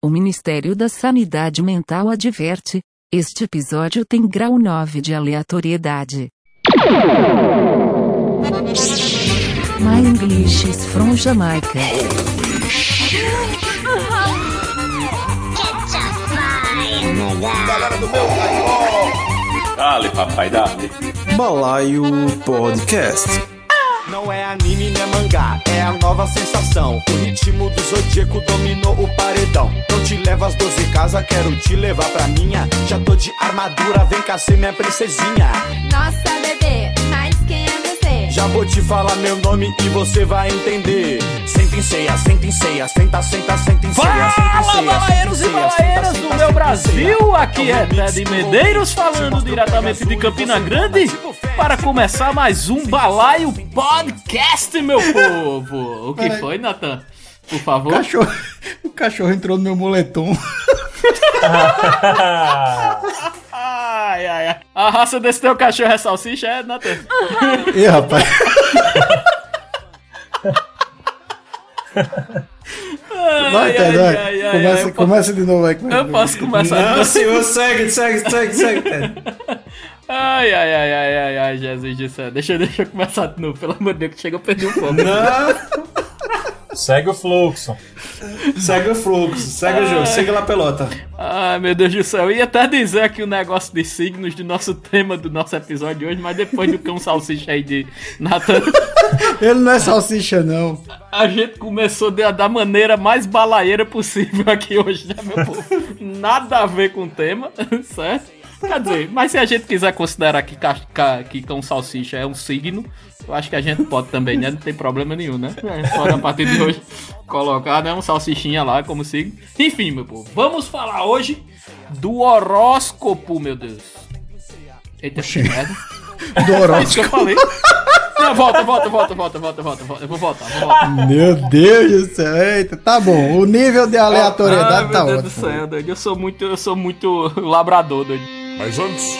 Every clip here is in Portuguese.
O Ministério da Sanidade Mental adverte: este episódio tem grau 9 de aleatoriedade. My English is from Jamaica. Galera do meu! Dale, papai, dale. Balaio Podcast. Não é anime, nem mangá, é a nova sensação. O ritmo do zodíaco dominou o paredão. Não te levo às 12 casas, quero te levar pra minha. Já tô de armadura, vem cá ser minha princesinha. Nossa, bebê, Já vou te falar meu nome e você vai entender. Senta em ceia, senta em ceia, senta, senta, senta em ceia, Fala, ceia. balaeiros e balaeiras do meu Brasil! Aqui é Ted Medeiros falando diretamente de Campina Grande para começar mais um Balaio Podcast, meu povo! O que foi, Natan? Por favor? Cachorro, o cachorro entrou no meu moletom. Ai, ai, ai. A raça desse teu cachorro é salsicha, é, Natan? Ih, rapaz. Vai, Ted, vai. ai, ai, começa, ai, começa de novo aí. começa Eu de novo. posso começar? Não, senhor, segue, segue, segue, segue. Ted. Ai, ai, ai, ai, ai, ai, Jesus do céu. Deixa, deixa eu começar de novo, pelo amor de Deus, que chega eu perdi o foco. Não, Segue o fluxo. segue o fluxo, segue o jogo, segue lá a pelota. Ai, meu Deus do céu. Eu ia até dizer aqui o negócio de signos do nosso tema do nosso episódio de hoje, mas depois do cão salsicha aí de Nathan, Ele não é salsicha, não. a gente começou de- da maneira mais balaeira possível aqui hoje, né, meu povo? Nada a ver com o tema, certo? Quer dizer, mas se a gente quiser considerar que, ca- ca- que cão salsicha é um signo, eu acho que a gente pode também, né? Não tem problema nenhum, né? A gente pode, a partir de hoje, colocar né, um salsichinha lá como signo. Enfim, meu povo, vamos falar hoje do horóscopo, meu Deus. Eita, que merda. Do É isso que eu horóscopo. falei. Não, volta, volta, volta, volta, volta, volta, volta. Eu vou voltar, vou voltar. Meu Deus do céu. Eita, tá bom. O nível de aleatoriedade Ai, tá meu Deus ótimo. do céu, doido. Eu sou muito, eu sou muito labrador, doido. Mas antes,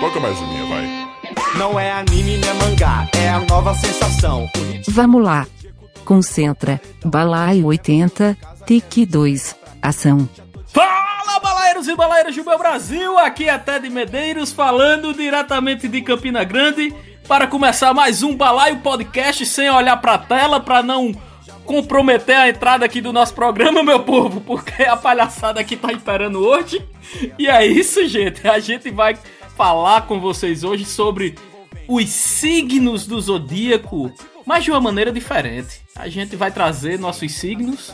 toca mais uma, vai. Não é anime, nem mangá, é a nova sensação. Vamos lá. Concentra. Balaio 80, tique 2. Ação. Fala, balaeiros e balaeiras do meu Brasil! Aqui é Ted Medeiros falando diretamente de Campina Grande para começar mais um Balaio Podcast sem olhar pra tela para não comprometer a entrada aqui do nosso programa, meu povo, porque a palhaçada aqui tá imperando hoje. E é isso, gente. A gente vai falar com vocês hoje sobre os signos do zodíaco, mas de uma maneira diferente. A gente vai trazer nossos signos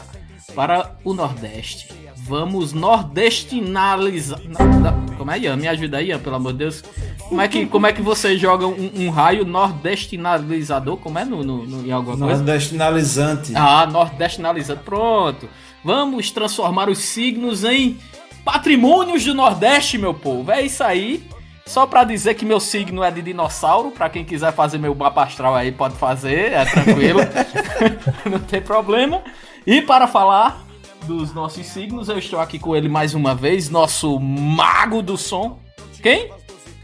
para o Nordeste. Vamos nordestinalizar. na- na- Como é, Ian? Me ajuda aí, Ian, pelo amor de Deus. Como é que, como é que você joga um, um raio nordestinalizador? Como é no, no- no- em alguma coisa? Nordestinalizante. Ah, nordestinalizado. Pronto. Vamos transformar os signos em patrimônios do Nordeste, meu povo. É isso aí. Só pra dizer que meu signo é de dinossauro. Pra quem quiser fazer meu mapa astral aí, pode fazer. É tranquilo. Não tem problema. E para falar dos nossos signos, eu estou aqui com ele mais uma vez. Nosso mago do som. Quem?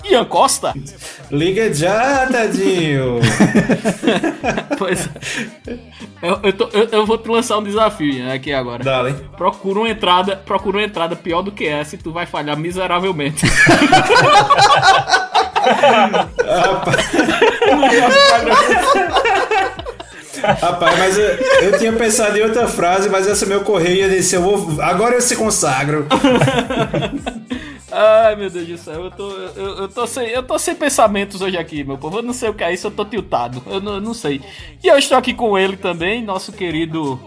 Ian Costa. Liga já, Tadinho. Pois é. Eu, eu, tô- eu- eu vou te lançar um desafio Ian, aqui agora. Dale. Procura uma entrada, procura uma entrada pior do que essa e tu vai falhar miseravelmente. Rapaz, mas eu, eu tinha pensado em outra frase, mas essa me ocorreu e eu disse, eu vou. Agora eu se consagro. Ai, meu Deus do céu, eu tô, eu, eu tô sem, eu tô sem pensamentos hoje aqui, meu povo. Eu não sei o que é isso, eu tô tiltado. Eu não, eu não sei. E eu estou aqui com ele também, nosso querido.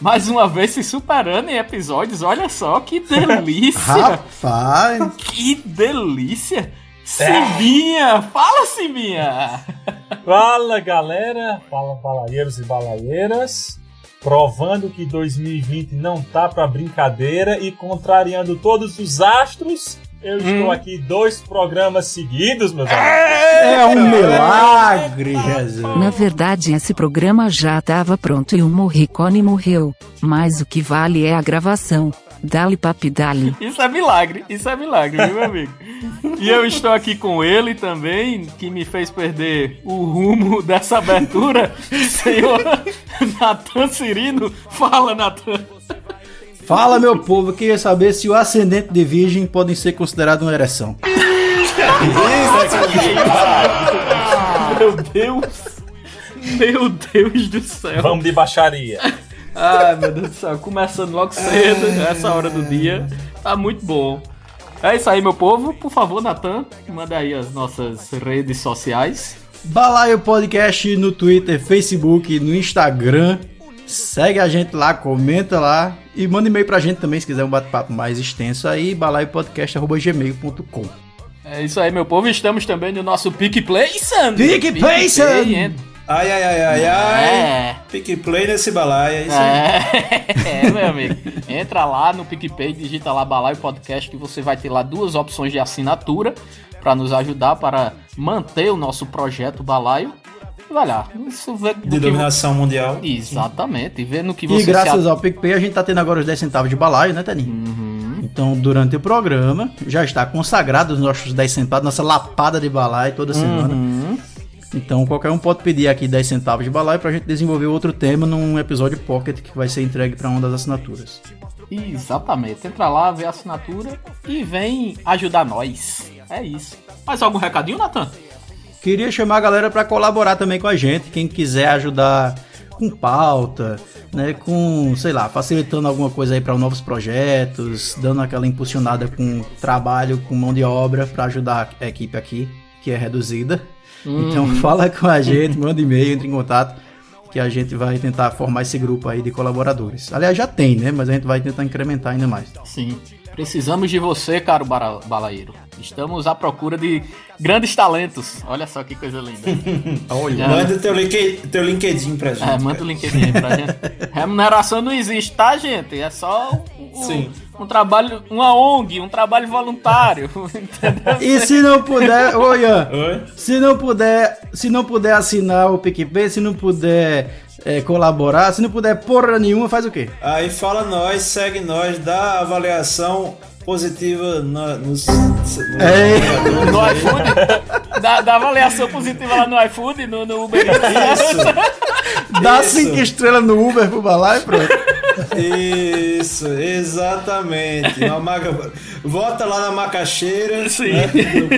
Mais uma vez se superando em episódios. Olha só que delícia! Rapaz. que delícia! Simbinha! Fala, Simbinha! Fala galera, fala balaeiros e balaeiras. Provando que 2020 não tá pra brincadeira e contrariando todos os astros, eu estou aqui dois programas seguidos, meus amigos. É um milagre, Jesus. Na verdade, esse programa já estava pronto e o Morricone morreu. Mas o que vale é a gravação. Dali papi dali. Isso é milagre, isso é milagre, viu, meu amigo? E eu estou aqui com ele também, que me fez perder o rumo dessa abertura, senhor Natan Cirino. Fala, Natan. Fala, meu povo, eu queria saber se o ascendente de virgem podem ser considerado uma ereção. Meu Deus! Meu Deus do céu! Vamos de baixaria. Ai, meu Deus do céu, começando logo cedo, essa hora do dia. Tá muito bom. É isso aí, meu povo. Por favor, Natan, manda aí as nossas redes sociais. Balaio Podcast no Twitter, Facebook, no Instagram. Segue a gente lá, comenta lá e manda e-mail pra gente também se quiser um bate-papo mais extenso aí, balaiopodcast.gmail.com. É isso aí, meu povo. Estamos também no nosso PicPlay, Sandro. PicPlay, Sandro. Ai, ai, ai, ai, ai. É. Pique play nesse balaio, é isso aí. É, é, meu amigo. Entra lá no PicPay, digita lá Balaio Podcast que você vai ter lá duas opções de assinatura para nos ajudar para manter o nosso projeto Balaio. E vai lá, isso vê do De que- dominação mundial. Exatamente, vê no que E você se graças ao PicPay a gente tá tendo agora os 10 centavos de balaio, né, Taninho? Uhum. Então, durante o programa, já está consagrado os nossos 10 centavos, nossa lapada de balaio toda semana. Uhum. Então, qualquer um pode pedir aqui 10 centavos de balaio pra gente desenvolver outro tema num episódio pocket que vai ser entregue pra uma das assinaturas. Exatamente. Entra lá, vê a assinatura e vem ajudar nós. É isso. Mais algum recadinho, Natan? Queria chamar a galera pra colaborar também com a gente, quem quiser ajudar com pauta, né, com, sei lá, facilitando alguma coisa aí para novos projetos, dando aquela impulsionada com trabalho, com mão de obra pra ajudar a equipe aqui, que é reduzida. Então fala com a gente, manda e-mail, entre em contato, que a gente vai tentar formar esse grupo aí de colaboradores. Aliás, já tem, né, mas a gente vai tentar incrementar ainda mais. Sim. Precisamos de você, caro balaíro. Estamos à procura de grandes talentos. Olha só que coisa linda. Olha. Manda teu, link, teu LinkedIn pra gente. É, manda o LinkedIn aí pra gente. Remuneração não existe, tá, gente? É só um, um- Sim. um trabalho, uma ONG, um trabalho voluntário. Entendeu? E se não puder, ô Ian, Oi? Se não puder, se não puder assinar o PicPay, se não puder é, colaborar, se não puder porra nenhuma, faz o quê? Aí fala nós, segue nós, dá avaliação positiva na- nos. no- É. No iFood? Dá, dá avaliação positiva lá no iFood, no, no Uber. Isso, Dá Isso. cinco estrelas no Uber pro Balai, pronto. isso, exatamente. Uma maca... Volta lá na macaxeira, Sim. né,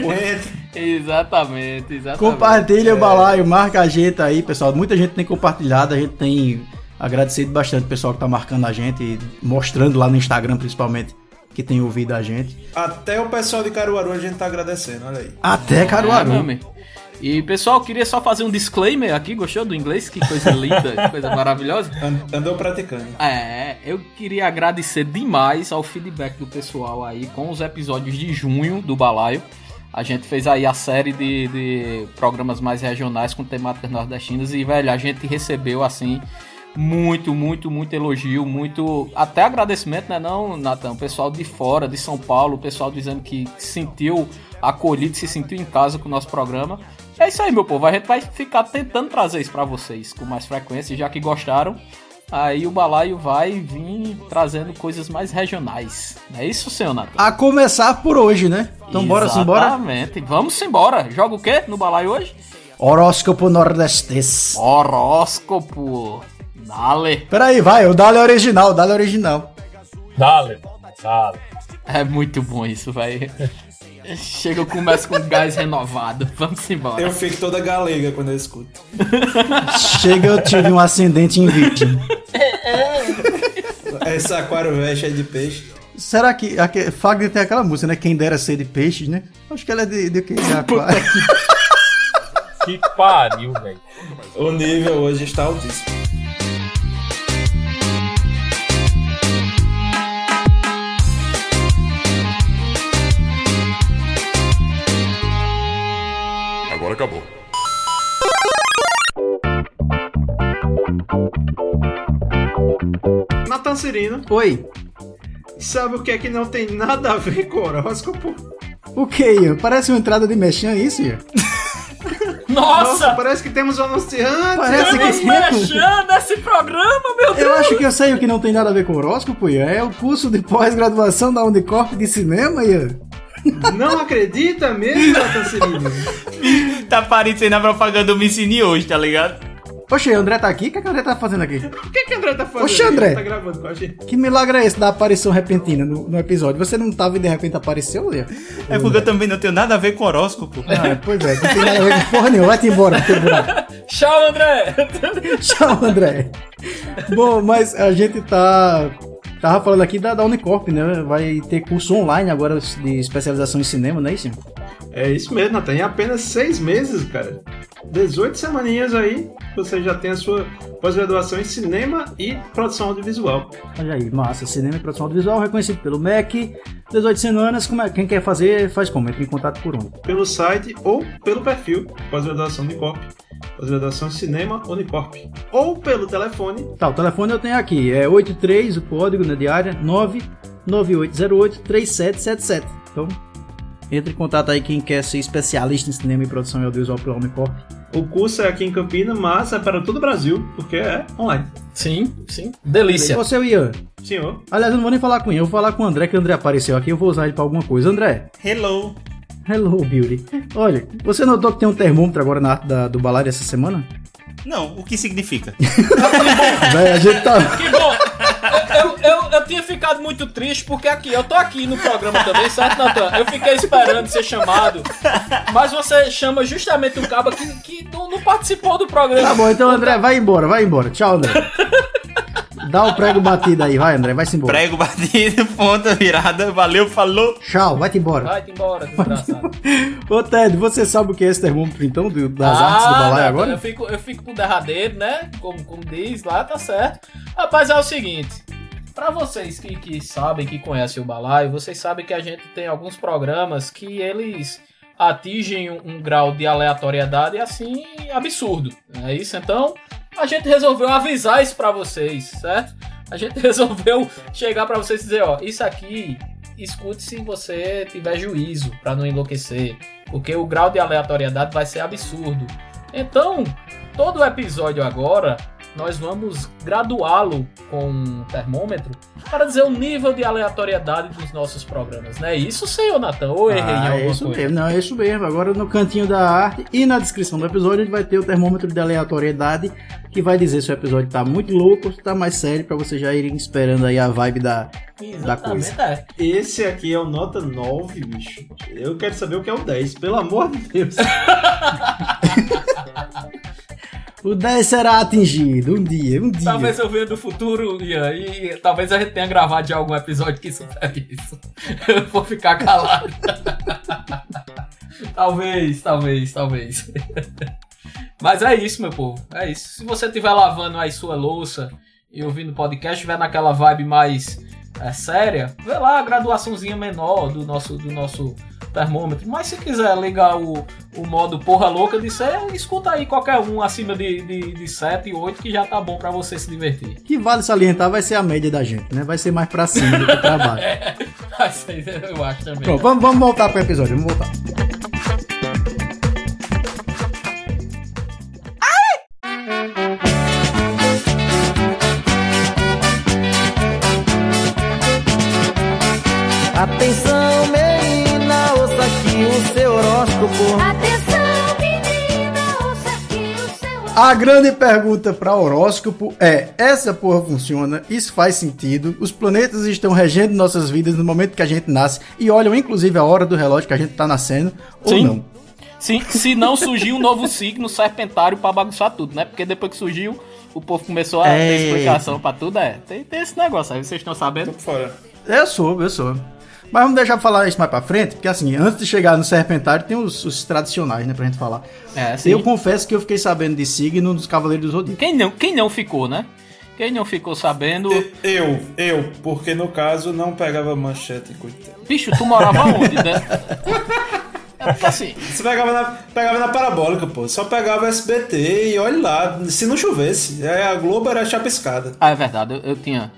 no. Exatamente, exatamente. Compartilha o balaio, marca a gente aí, pessoal. Muita gente tem compartilhado, a gente tem agradecido bastante o pessoal que tá marcando a gente e mostrando lá no Instagram, principalmente, que tem ouvido a gente. Até o pessoal de Caruaru a gente tá agradecendo, olha aí. Até É, Caruaru. amigo. E pessoal, queria só fazer um disclaimer aqui. Gostou do inglês? Que coisa linda, que coisa maravilhosa. And- Andou praticando. É, eu queria agradecer demais ao feedback do pessoal aí com os episódios de junho do Balaio. A gente fez aí a série de, de programas mais regionais com temáticas nordestinas e, velho, a gente recebeu assim muito, muito, muito elogio, muito. Até agradecimento, né, não, Natan? O pessoal de fora, de São Paulo, o pessoal dizendo que se sentiu acolhido, se sentiu em casa com o nosso programa. É isso aí, meu povo. A gente vai ficar tentando trazer isso pra vocês com mais frequência, já que gostaram. Aí o balaio vai vir trazendo coisas mais regionais. É isso, senhor Natan? A começar por hoje, né? Então bora simbora. Exatamente. Vamos embora. Joga o quê no balaio hoje? Horóscopo nordestes. Horóscopo. Dale. Peraí, vai, o Dale é original, o Dale é original. Dale, dale. É muito bom isso, velho. Chega, eu começo com gás renovado. Vamos embora. Eu fico toda galega quando eu escuto. Chega, eu tive um ascendente em virgem. Esse aquário velho cheio de peixe. Será que. aque- Fagner tem aquela música, né? Quem dera ser de peixes, né? Acho que ela é de, de, que? de aquário. Que pariu, velho. O nível hoje está altíssimo. Acabou. Natan Cirino, Oi. sabe o que é que não tem nada a ver com horóscopo? O que, Ian? Parece uma entrada de mexão, é isso, Ian? Nossa! parece que temos um anunciante. Parece Estamos que- mexendo esse programa, meu Deus! Eu acho que eu sei o que não tem nada a ver com horóscopo, Ian. É o curso de pós-graduação da Unicorp de cinema, Ian. Não acredita mesmo, Natan Cirino? Tá parecendo a propaganda do Micine hoje, tá ligado? Oxe, André tá aqui? O que, é que o André tá fazendo aqui? O que, que o André tá fazendo? Oxe, aí? André. Tá gravando com a gente. Que milagre é esse da aparição repentina no, no episódio? Você não tava e de repente apareceu, Lê? É porque eu também não tenho nada a ver com horóscopo. Ah, pois é, não tem nada a ver com porra nenhuma. Vai-te embora, teu buraco. Tchau, André! Tchau, André. Bom, mas a gente tá. Tava falando aqui da, da Unicorp, né? Vai ter curso online agora de especialização em cinema, não é isso? É isso mesmo, Natan. Em apenas seis meses, cara. 18 semaninhas aí, você já tem a sua pós-graduação em cinema e produção audiovisual. Olha aí, massa. Cinema e produção audiovisual reconhecido pelo MEC. 18 semanas. Como é, quem quer fazer, faz como? Entra em contato por onde? Pelo site ou pelo perfil pós-graduação Unicorp. Pós-graduação em cinema Unicorp. Ou pelo telefone Tá, o telefone eu tenho aqui. É 83, o código né, de área, 99808-3777. Então, entre em contato aí quem quer ser especialista em cinema e produção audiovisual pela Unicorp. O curso é aqui em Campina, mas é para todo o Brasil, porque é online. Sim, sim. E Delícia. você, Ian? Senhor, Aliás, eu não vou nem falar com ele, eu vou falar com o André, que o André apareceu aqui, eu vou usar ele pra alguma coisa. André, Hello. hello, Beauty. Olha, você notou que tem um termômetro agora na arte da- do balaio essa semana? Não, o que significa? Véi, a gente tá... Que bom! Eu, eu, eu tinha ficado muito triste porque aqui, eu tô aqui no programa também, certo, Natan? Eu fiquei esperando ser chamado, mas você chama justamente o cabo que, que não, não participou do programa. Tá bom, então André, vai embora, vai embora. Tchau, André. Dá o prego batido aí, vai, André, vai-se embora. Prego batido, ponta virada, valeu, falou. Tchau, vai-te embora. Vai-te embora, desgraçado. Ô, Ted, você sabe o que é esse termômetro, então, do- das artes do Ah, balaio Natan, agora? Eu fico, eu fico pro derradeiro, né? Como, como diz lá, tá certo. Rapaz, é o seguinte. Pra vocês que, que sabem, que conhecem o balaio, vocês sabem que a gente tem alguns programas que eles atingem um, um grau de aleatoriedade assim absurdo. Não é isso? Então, a gente resolveu avisar isso pra vocês, certo? A gente resolveu chegar pra vocês e dizer, ó, isso aqui escute se você tiver juízo pra não enlouquecer, porque o grau de aleatoriedade vai ser absurdo. Então, todo episódio agora nós vamos graduá-lo com um termômetro para dizer o nível de aleatoriedade dos nossos programas, não é isso, senhor Natan? Ou eu errei em Ah, é alguma isso coisa? mesmo, não, é isso mesmo. Agora no cantinho da arte e na descrição do episódio a gente vai ter o termômetro de aleatoriedade que vai dizer se o episódio tá muito louco ou se tá mais sério pra vocês já irem esperando aí a vibe da, da coisa. É. esse aqui é o nota 9, bicho. Eu quero saber o que é o 10, pelo amor de Deus. O 10 será atingido um dia, um dia. Talvez eu venha do futuro, Ian, e talvez a gente tenha gravado já algum episódio que supere isso. Eu vou ficar calado. talvez, talvez, talvez. Mas é isso, meu povo. É isso. Se você estiver lavando aí sua louça e ouvindo podcast, estiver naquela vibe mais é, séria, vê lá a graduaçãozinha menor do nosso, do nosso termômetro. Mas se quiser ligar o, o modo porra louca de ser, escuta aí qualquer um acima de, de, de 7 e 8 que já tá bom pra você se divertir. Que vale salientar vai ser a média da gente, né? Vai ser mais pra cima do que pra baixo. Mas eu acho também. Pronto, vamos, vamos voltar pro episódio, vamos voltar. Horóscopo. Atenção, menina, ouça aqui o seu A grande pergunta para horóscopo é: essa porra funciona? Isso faz sentido? Os planetas estão regendo nossas vidas no momento que a gente nasce e olham inclusive a hora do relógio que a gente tá nascendo ou Sim. não? Se, se não surgiu um novo signo serpentário pra bagunçar tudo, né? Porque depois que surgiu, o povo começou a ter Eita. explicação pra tudo. É, tem, tem esse negócio aí, vocês estão sabendo? Fora. Eu sou, eu sou. Mas vamos deixar pra falar isso mais pra frente, porque assim, antes de chegar no serpentário tem os, os tradicionais, né, pra gente falar. É, sim. Eu confesso que eu fiquei sabendo de signo dos Cavaleiros do Zodíaco. Quem não, quem não ficou, né? Quem não ficou sabendo. Eu, eu, porque no caso não pegava manchete, coitado. Bicho, tu morava onde, né? É assim, Você pegava na, pegava na parabólica, pô. Só pegava SBT e olha lá, se não chovesse. Aí a Globo era chapiscada. Ah, é verdade, eu, eu tinha.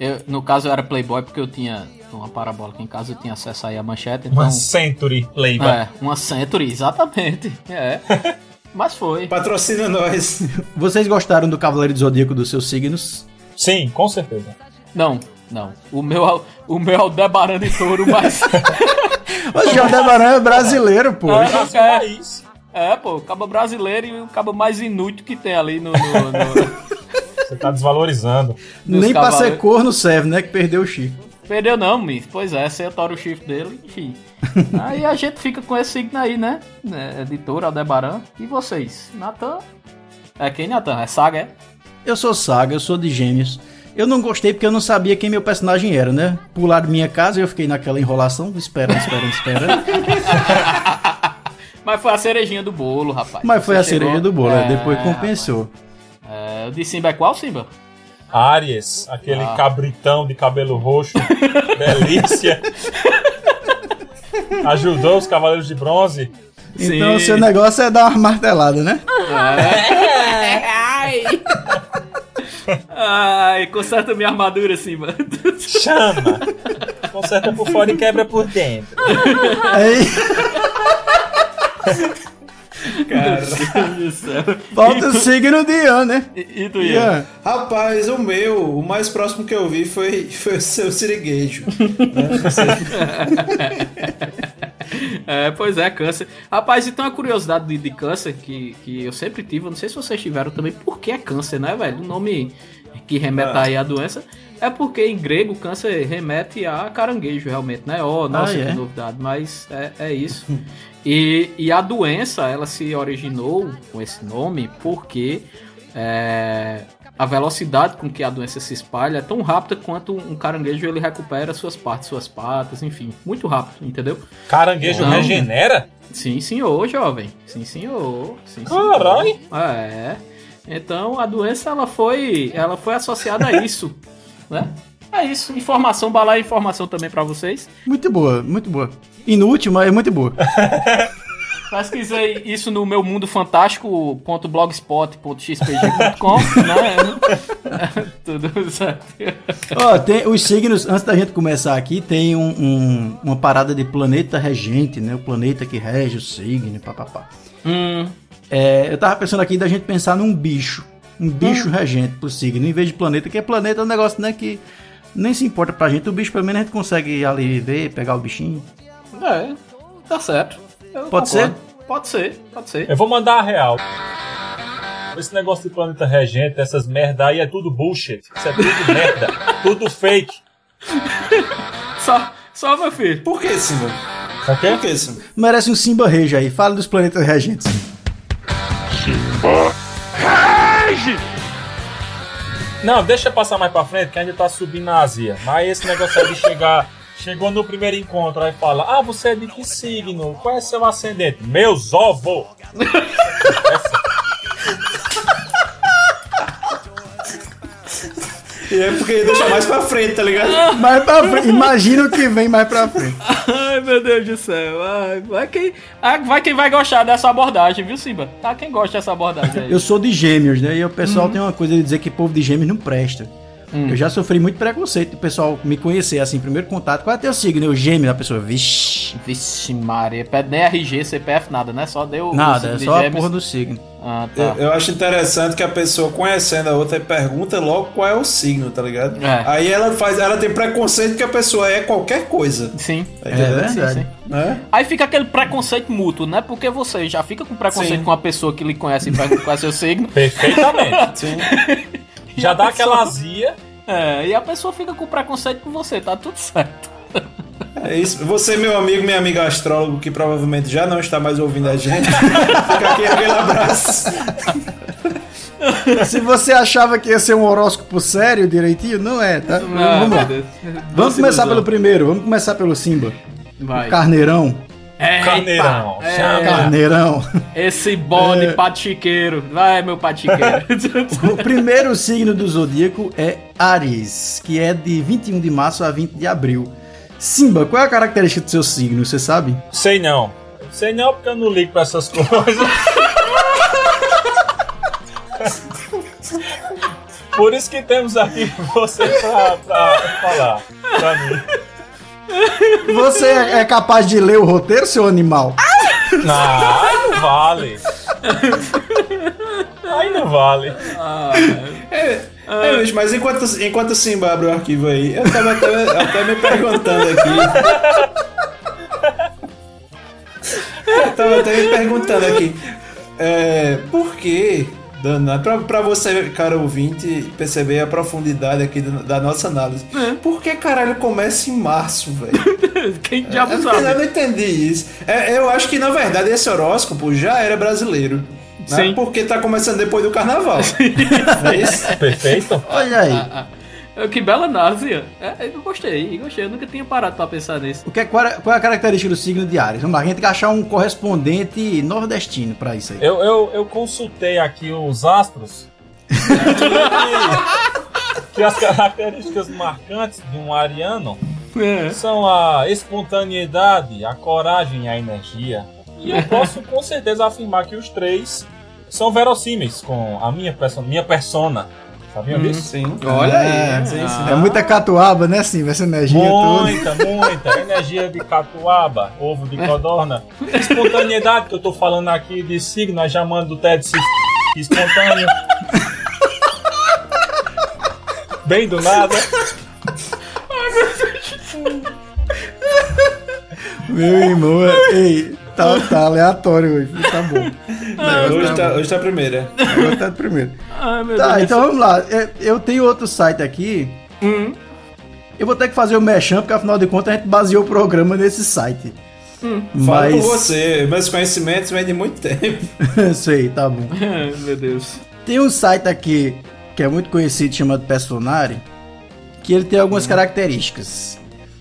eu- no caso eu era Playboy porque eu tinha uma parabólica em casa, eu tinha acesso aí à manchete. Então, Uma Century Playboy. é, uma Century, exatamente. É. Mas foi. Patrocina nós. Vocês gostaram do Cavaleiro do Zodíaco dos seus signos? Sim, com certeza. Não, não. O meu, é o- o meu é o Debarano de Touro, mas. O João Debaran é brasileiro, pô. É, Nosso é. país. É, pô, o cabo brasileiro e o cabo mais inútil que tem ali no. no- no- Você tá desvalorizando. Nem pra ser corno serve, né? Que perdeu o chifre. Perdeu não, Miss. Pois é, você atora o chifre dele, enfim. aí a gente fica com esse signo aí, né? né? Editor Aldebaran. E vocês? Natan? É quem, Natan? É Saga, é? Eu sou Saga, eu sou de Gêmeos. Eu não gostei porque eu não sabia quem meu personagem era, né? Pularam minha casa eu fiquei naquela enrolação, esperando, esperando, esperando. Mas foi a cerejinha do bolo, rapaz. Mas foi Você a chegou- do bolo, É, depois compensou. É, o de Simba é qual, Simba? Aries, aquele Ah. cabritão de cabelo roxo, delícia. Ajudou os Cavaleiros de Bronze. Então o seu negócio é dar uma martelada, né? Ai! Ai, conserta minha armadura, Simba. Chama! Conserta por fora e quebra por dentro. Aí, Cara do céu. falta o signo de Ian, né? E, e tu, Ian. Ian? Rapaz, o meu, o mais próximo que eu vi foi, foi o seu siriguejo. né? É, pois é, câncer. Rapaz, e tem uma curiosidade de, de câncer que, que eu sempre tive, eu não sei se vocês tiveram também, por que é câncer, né, velho? O nome que remete Ah. aí à doença é porque em grego câncer remete a caranguejo, realmente, né? Oh, nossa, Ah, é? que novidade, mas é, é isso. E, e a doença, ela se originou com esse nome porque é, a velocidade com que a doença se espalha é tão rápida quanto um caranguejo ele recupera suas partes, suas patas, enfim, muito rápido, entendeu? Caranguejo Não. regenera? Sim, senhor, jovem. Sim, senhor. Sim, Caralho. senhor. É. Então a doença ela foi, ela foi associada a isso, né? É isso. Informação, balaia informação também pra vocês. Muito boa, muito boa. Inútil, mas é muito boa. Pesquisei isso no meu mundo fantástico.blogspot.xpg.com, né? Tudo certo. Ó, tem os signos, antes da gente começar aqui, tem um- um- uma parada de planeta regente, né? O planeta que rege o signo, papapá. Hum, É, eu tava pensando aqui da gente pensar num bicho. Um bicho regente pro signo, em vez de planeta, que planeta é um negócio né, que nem se importa pra gente. O bicho, pelo menos, a gente consegue ali viver, pegar o bichinho. é, tá certo. Eu Pode concordo. Pode ser, pode ser. Eu vou mandar a real. Esse negócio de planeta regente, essas merda aí é tudo bullshit. Isso é tudo merda. tudo fake. Só, só meu filho. Por que, Simba? Sabe quê? Por que, Simba? Merece um Simba Rage aí. Fala dos planetas regentes. Não, deixa passar mais pra frente que ainda tá subindo na Ásia. Mas esse negócio de chegar. Chegou no primeiro encontro, aí fala: Ah, você é de que signo? Qual é seu ascendente? Meus ovos! E é porque deixa mais pra frente, tá ligado? Mais pra frente. Imagina o que vem mais pra frente. Ai, meu Deus do céu. Ai, vai, quem, vai quem vai gostar dessa abordagem, viu, Simba? Tá quem gosta dessa abordagem aí. Eu sou de gêmeos, né? E o pessoal tem uma coisa de dizer que povo de gêmeos não presta. Eu já sofri muito preconceito do pessoal me conhecer, assim, primeiro contato. Qual é teu signo? Eu gêmeo, a pessoa, vixi. Vixe, Maria. Pede nem RG, CPF, nada, né? Só deu. Nada, é de só a porra do signo. Ah, tá. Eu, eu acho interessante que a pessoa conhecendo a outra pergunta logo qual é o signo, tá ligado? É. Aí ela faz, ela tem preconceito que a pessoa é qualquer coisa. Sim. Tá É verdade. sim. Né? Aí fica aquele preconceito mútuo, né? Porque você já fica com preconceito Sim. com a pessoa que lhe conhece e pergunta qual é seu signo. Perfeitamente. Sim. Já dá pessoa- aquela azia. É, e a pessoa fica com preconceito com você, tá tudo certo. É isso. Você, meu amigo, minha amiga astrólogo, que provavelmente já não está mais ouvindo a gente, fica aqui aquele abraço. Se você achava que ia ser um horóscopo sério, direitinho, não é, tá? vamos lá. Vamos começar pelo primeiro, vamos começar pelo Simba. Vai. Carneirão. Eita, Carneirão. é, Chama. Carneirão. Esse bode É. patiqueiro. Vai, meu patiqueiro. O primeiro signo do zodíaco é Ares, que é de 21 de março a 20 de abril. Simba, qual é a característica do seu signo, você sabe? Sei não. Sei não porque eu não ligo pra essas coisas. Por isso que temos aqui você pra, pra falar pra mim. Você é capaz de ler o roteiro, seu animal? Não, aí não vale. Aí não vale. É, bicho, mas enquanto, enquanto Simba abre o arquivo aí, eu tava até, até me perguntando aqui. tava até me perguntando aqui. É, por que, danado, pra, pra você, cara ouvinte, perceber a profundidade aqui do- da nossa análise. Por que caralho começa em março, velho? Quem diabo Eu, sabe? eu não entendi isso. É, eu acho que, na verdade, esse horóscopo já era brasileiro. Né? Sim. Porque tá começando depois do carnaval. Não é isso? Perfeito. Olha aí. Ah, ah. Que bela análise. É, eu gostei, eu gostei. Eu nunca tinha parado pra pensar nisso. O que é, qual, é, qual é a característica do signo de Ares? Vamos lá, a gente tem que achar um correspondente nordestino pra isso aí. Eu, eu, eu consultei aqui os astros. que, que as características marcantes de um ariano É. são a espontaneidade, a coragem e a energia. E eu posso com certeza afirmar que os três são verossímeis com a minha, perso minha persona. Sabiam disso? Sim. Olha É, aí. Sim, sim. É muita catuaba, né, sim? Essa energia toda. Muita, muita. Energia de catuaba, ovo de codorna. Espontaneidade que eu tô falando aqui de signo, nós chamando do Ted se espontâneo. Bem do nada. Meu irmão, é- ei, tá, tá aleatório hoje. Tá bom. Hoje tá, hoje tá a primeira. Agora tá. Ai, meu Tá, Deus. então vamos lá. É, Eu tenho outro site aqui. Hum. Eu vou ter que fazer o mechamp, porque afinal de contas a gente baseou o programa nesse site. Fala por Mas. você. Meus conhecimentos vêm de muito tempo. Sei, tá bom. Meu Deus. Tem um site aqui que é muito conhecido chamado Personari, que ele tem algumas características.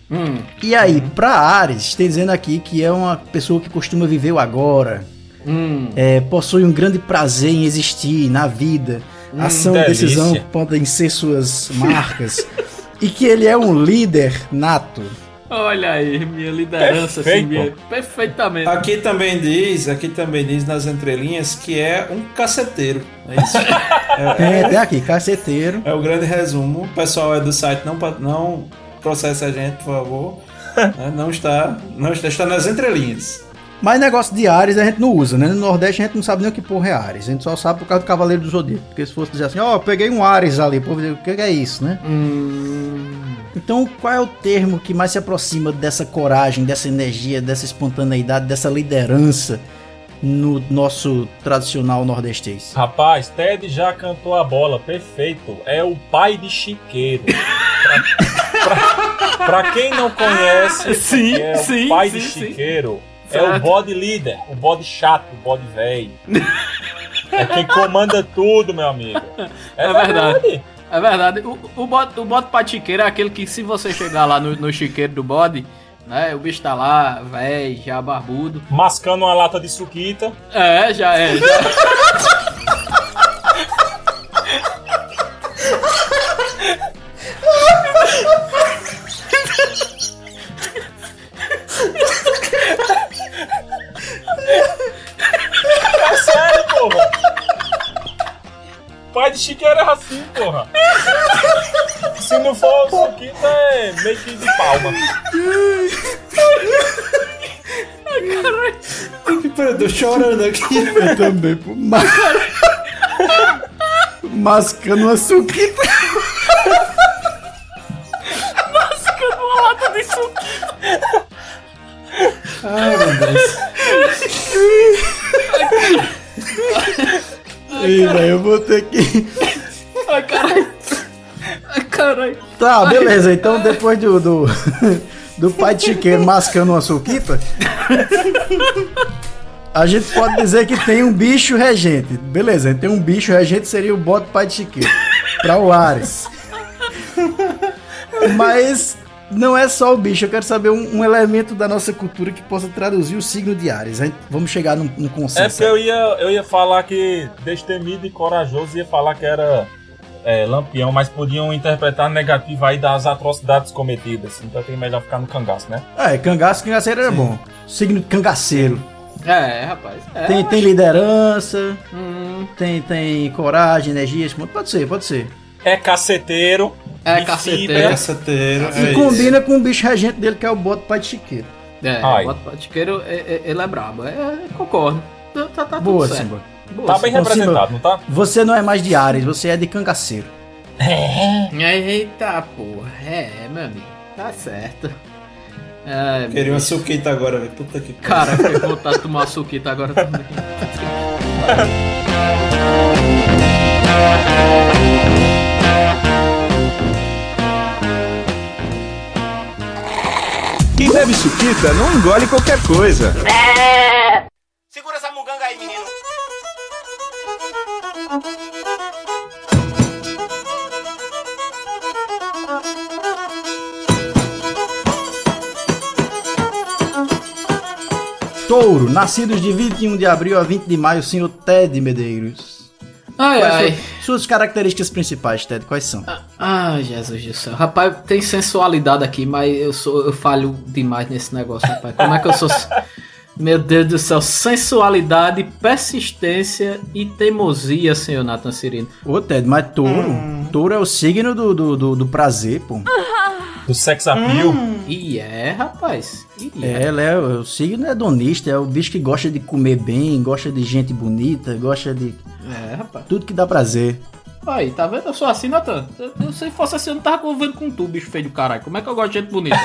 Hum. E aí, pra Ares, tem dizendo aqui que é uma pessoa que costuma viver o agora, Hum. é, possui um grande prazer em existir na vida, ação e decisão podem ser suas marcas, e que ele é um líder nato. Olha aí, minha liderança, assim, minha... perfeitamente. Aqui também diz, aqui também diz nas entrelinhas que é um caceteiro. É isso? É, tem aqui, caceteiro. É o grande resumo. O pessoal é do site não, não processa a gente, por favor. Né? Não está, não está, está nas entrelinhas. Mas negócio de Ares a gente não usa, né? No Nordeste a gente não sabe nem o que porra é Ares. A gente só sabe por causa do Cavaleiro do Zodíaco. Porque se fosse dizer assim, ó, eu peguei um Ares ali, o que é isso, né? Então, qual é o termo que mais se aproxima dessa coragem, dessa energia, dessa espontaneidade, dessa liderança no nosso tradicional nordestês? Rapaz, Ted já cantou a bola, perfeito. É o pai de Chiqueiro. pra, pra- quem não conhece, Sim, é o sim, pai sim, de sim. Chiqueiro. É o bode líder, o bode chato, o bode velho. É quem comanda tudo, meu amigo. É, É verdade. É verdade. O, o, bode, o bode patiqueiro é aquele que se você chegar lá no, no chiqueiro do bode, né? O bicho tá lá, velho, já barbudo. Mascando uma lata de suquita. É, já é. Já. É sério, porra. Pai de Chiqueiro é assim, porra. Se não for o suquita, é meio que de palma. Pera, eu tô chorando aqui. Eu também, pô. Ma- Mascando uma suquita. Ai, meu Deus. Ei, velho, eu vou ter que. Ai, caralho. Ai, caralho. Tá, beleza. Então, depois do, do, do pai de chiqueiro mascando uma suquita, a gente pode dizer que tem um bicho regente. Beleza, tem um bicho regente, seria o bote pai de chiqueiro. Pra o Ares. Mas não é só o bicho, eu quero saber um, um elemento da nossa cultura que possa traduzir o signo de Ares. Gente- Vamos chegar num, num É consenso. porque eu ia, eu ia falar que destemido e corajoso ia falar que era é, lampião, mas podiam interpretar negativo aí das atrocidades cometidas. Então tem melhor ficar no cangaço, né? É, cangaço, cangaceiro era bom. Signo de cangaceiro. É, rapaz. É, Tem, tem liderança, Hum, tem, tem coragem, energia, pode ser, pode ser. É caceteiro. é de caceteiro. fibra. Caceteiro. E é combina com o bicho regente dele, que é o bote pai de chiqueiro. É, Ai. o bode patiqueiro, é- é- ele é brabo. É, é, concordo. Tá, tá, tá Boa, tudo certo. Simba. Boa, Tá bem Simba. Representado, não tá? Você não é mais de Ares, você é de cangaceiro. Eita porra, é, meu amigo, tá certo. É, Queria uma suquita agora, velho. Puta que Cara, fiquei com vontade de tomar uma suquita agora também. Quem bebe suquita não engole qualquer coisa. Segura essa muganga aí, menino. Touro, nascidos de 21 de abril a 20 de maio, senhor Ted Medeiros. Ai, Quais ai. Suas características principais, Ted, quais são? Ai, Jesus do céu. Rapaz, tem sensualidade aqui, mas eu sou eu falho demais nesse negócio, rapaz. Como é que eu sou. Meu Deus do céu, sensualidade, persistência e teimosia, senhor Nathan Cirino. Ô, Ted, mas touro. Touro é o signo do, do, do, do prazer, pô. Do sex appeal. E é, rapaz. E É, ela é, o signo é hedonista, é o bicho que gosta de comer bem, gosta de gente bonita, gosta de É, rapaz. tudo que dá prazer. Aí, tá vendo? Eu sou assim, Nathan. Eu, eu, se fosse assim, eu não tava convivendo com tu, bicho feio do caralho. Como é que eu gosto de gente bonita?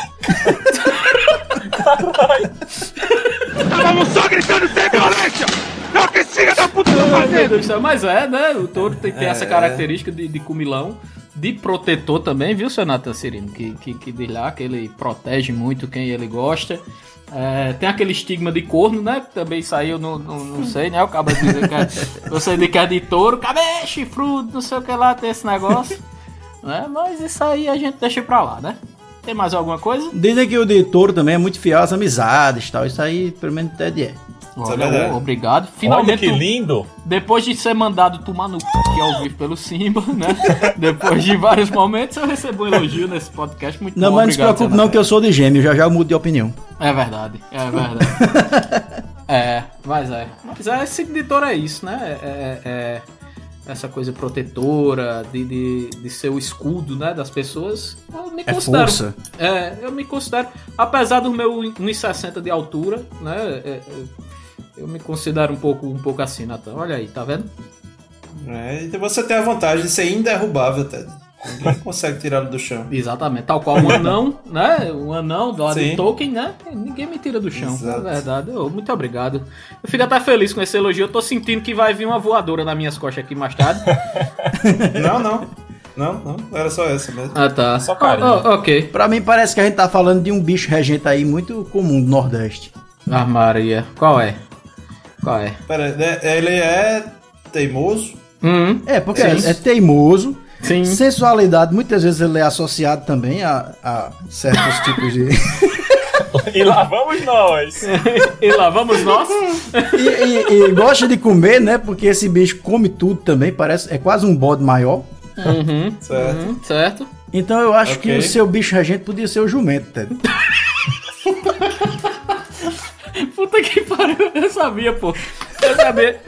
Vamos só gritando sem violência! É o que filho da puta tá Ai, meu fazendo! Deus do céu, Mas é, né? O touro tem, tem É. essa característica de, de comilão, de protetor também, viu, seu Nathan Cirino? Que, que, que diz lá que ele protege muito quem ele gosta. É, tem aquele estigma de corno, né? Que também saiu, não, não, não sei, né? O cara dizer que é, você de que é de touro, cabelo, chifrudo, não sei o que lá, tem esse negócio. né? Mas isso aí a gente deixa pra lá, né? Tem mais alguma coisa? Dizem que o de touro também é muito fiel às amizades e tal. Isso aí, pelo menos, Ted é. Olha, verdade. obrigado. Olha Finalmente, que lindo. depois de ser mandado tomar no c... que é ao vivo pelo Simba, né? Depois de vários momentos, eu recebo um elogio nesse podcast. Muito Não, bom, mas não se preocupe não que eu sou de gêmeo, já já eu mudo de opinião. É verdade, é verdade. é, mas é. Mas é, esse editor é isso, né? É, é- é essa coisa protetora, de, de, de ser o escudo, né, das pessoas. Eu me É considero. força. É, eu me considero, apesar do meu 1,60 de altura, né? é- é- eu me considero um pouco, um pouco assim, Natan. Olha aí, tá vendo? É, e você tem a vantagem de ser inderrubável, Ted. Ninguém consegue tirá-lo do chão. Exatamente, tal qual um anão, né? Um anão do lado Sim. de Tolkien, né? Ninguém me tira do chão, Exato. é verdade. Ô, muito obrigado. Eu fico até feliz com esse elogio. Eu tô sentindo que vai vir uma voadora nas minhas costas aqui mais tarde. Não, não. Não, não. Era só essa mesmo. ah, tá. Só carinho. Oh, oh, ok. Pra mim parece que a gente tá falando de um bicho regente aí muito comum do Nordeste. Ah, Maria. Qual é? Qual é? Pera, aí, né, ele é teimoso. Hum, É, porque é, é teimoso. Sim. Sensualidade, muitas vezes ele é associado também a, a certos tipos de. E lá vamos nós. e lá vamos nós. e, e- e gosta de comer, né? Porque esse bicho come tudo também, parece. É quase um bode maior. Uhum, Certo. uhum, certo. Então eu acho Ok. que o seu bicho regente podia ser o jumento, Ted. Puta que pariu, eu sabia, pô. Eu sabia.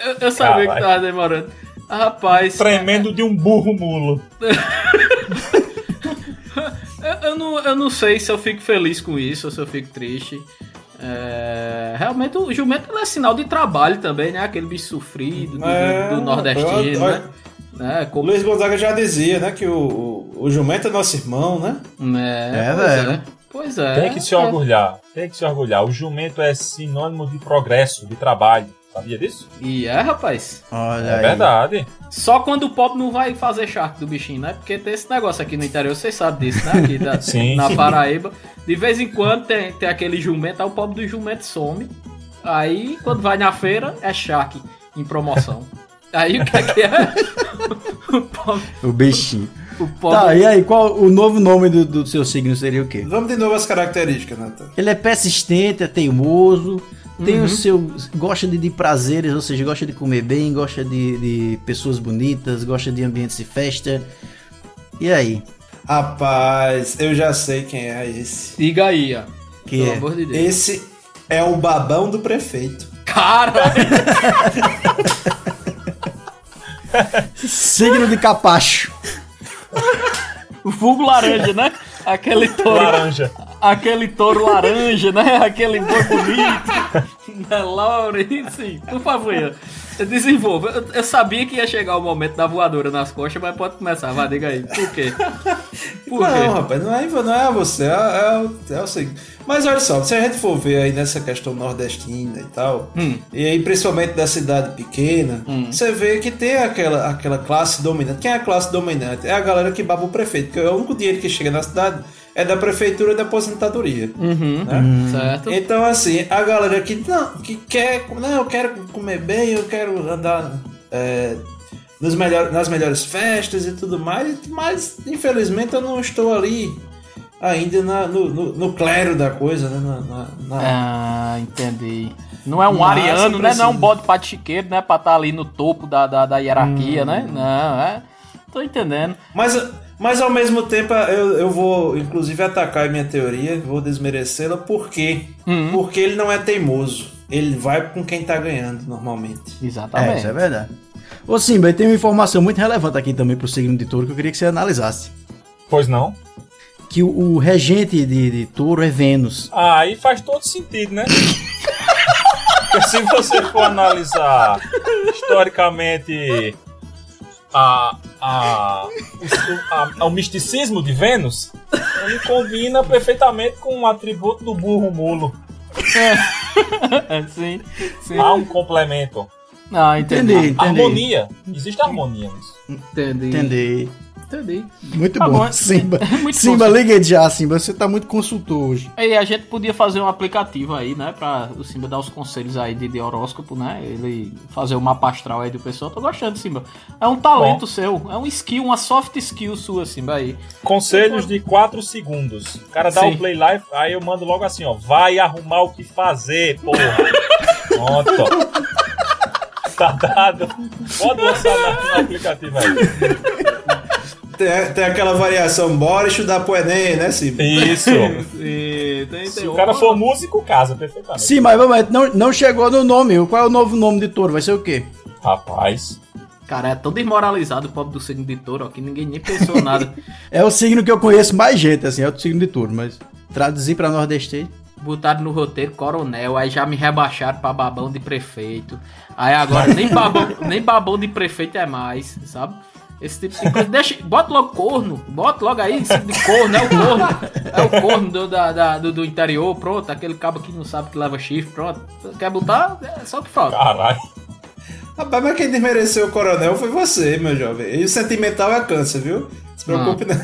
Eu, eu sabia que tava demorando. Rapaz. Tremendo de um burro mulo. Eu, eu não, eu não sei se eu fico feliz com isso ou se eu fico triste. É, realmente o jumento é sinal de trabalho também, né? Aquele bicho sofrido do, É, do nordestino, eu- né? né? O Como, Luiz Gonzaga já dizia, né, que o, o, jumento é nosso irmão, né? é, É, pois velho. é. Pois é. Tem que se é. orgulhar. Tem que se orgulhar. O jumento é sinônimo de progresso, de trabalho. Sabia disso? E é, rapaz. Olha É aí. verdade. Só quando o pobre não vai fazer charque do bichinho, né? Porque tem esse negócio aqui no interior, vocês sabem disso, né? Aqui da- Sim. na Paraíba. De vez em quando tem, tem aquele jumento, aí o pobre do jumento some. Aí, quando vai na feira, é charque em promoção. Aí o que é que é? o pobre. O bichinho. O pobre Tá, e aí, qual o novo nome do, do seu signo seria o quê? Vamos de novo às características, Nathan. Ele é persistente, é teimoso, tem Uhum. o seu. gosta de, de prazeres, ou seja, gosta de comer bem, gosta de, de pessoas bonitas, gosta de ambientes de festa. E aí? Rapaz, eu já sei quem é esse. Diga aí, ó. Que Pelo é? amor de Deus. Esse é o babão do prefeito. Cara! Signo de capacho. o vulgo laranja, né? Aquele touro. Laranja. Aquele touro laranja, né? Aquele boi bonito. né, Laure? Sim, por favor. Desenvolva. Eu, eu sabia que ia chegar o momento da voadora nas costas, mas pode começar, vai, diga aí. Por quê? Por não, quê? rapaz, não é, não é você, é, é, o- é o seguinte. Mas olha só, se a gente for ver aí nessa questão nordestina e tal, Hum. e aí principalmente da cidade pequena, você vê que tem aquela, aquela classe dominante. Quem é a classe dominante? É a galera que baba o prefeito, porque o único dinheiro que chega na cidade é da prefeitura e da aposentadoria. Uhum. né? Certo. Então, assim, a galera que, não, que quer, não, eu quero comer bem, eu quero andar é, nos melhor, nas melhores festas e tudo mais, mas infelizmente eu não estou ali ainda na- no, no, no clero da coisa, né? Na, na- na- Ah, entendi. Não é um Mas ariano, né? Não é um bode patichiqueiro, né? Pra estar ali no topo da, da, da hierarquia, Hum. né? Não, é. Tô entendendo. Mas, mas ao mesmo tempo eu, eu vou, inclusive, atacar a minha teoria, vou desmerecê-la, por quê? Hum. Porque ele não é teimoso. Ele vai com quem tá ganhando, normalmente. Exatamente. É, isso é verdade. Ô Simba, e tem uma informação muito relevante aqui também pro signo de touro que eu queria que você analisasse. Pois não? Que o, o regente de, de touro é Vênus. Ah, aí faz todo sentido, né? Porque se você for analisar historicamente a, a, o, a- o misticismo de Vênus, ele combina perfeitamente com o atributo do burro mulo. É, sim, sim. Há um complemento. Ah, entendi. Entendi, entendi. Harmonia. Existe harmonia nisso. Entendi. Entendi. Entendi. Muito Tá bom. bom. Simba, É muito Simba bom. liga já, Simba. Você tá muito consultor hoje. E a gente podia fazer um aplicativo aí, né? Pra o Simba dar os conselhos aí de, de horóscopo, né? Ele fazer o mapa astral aí do pessoal. Tô gostando, Simba. É um talento Bom. seu. É um skill, uma soft skill sua, Simba aí. Conselhos de 4 segundos. O cara dá Sim. o play live, aí eu mando logo assim, ó. Vai arrumar o que fazer, porra. Pronto. Tá dado. Pode lançar no aplicativo aí. Tem, tem aquela variação, bora estudar pro Enem, né, Simba? Isso. E, tem, Se o cara for músico, casa perfeitamente. Sim, mas vamos, não, não chegou no nome. Qual é o novo nome de touro? Vai ser o quê? Rapaz. Cara, é tão desmoralizado o pobre do signo de touro, ó, que ninguém nem pensou nada. É o signo que eu conheço mais gente, assim, é o signo de touro, mas traduzir pra nordestino. Botaram no roteiro coronel, aí já me rebaixaram pra babão de prefeito. Aí agora nem babão, nem babão de prefeito é mais, sabe? Esse tipo de coisa. Deixa, bota logo corno, bota logo aí, esse tipo de corno, é o corno. É o corno do, da- da- do, do interior, pronto. Aquele cabo que não sabe que leva chifre, pronto. Quer botar? É só o que falta. Caralho. Rapaz, mas quem desmereceu o coronel foi você, meu jovem. E o sentimental é câncer, viu? Se preocupe não.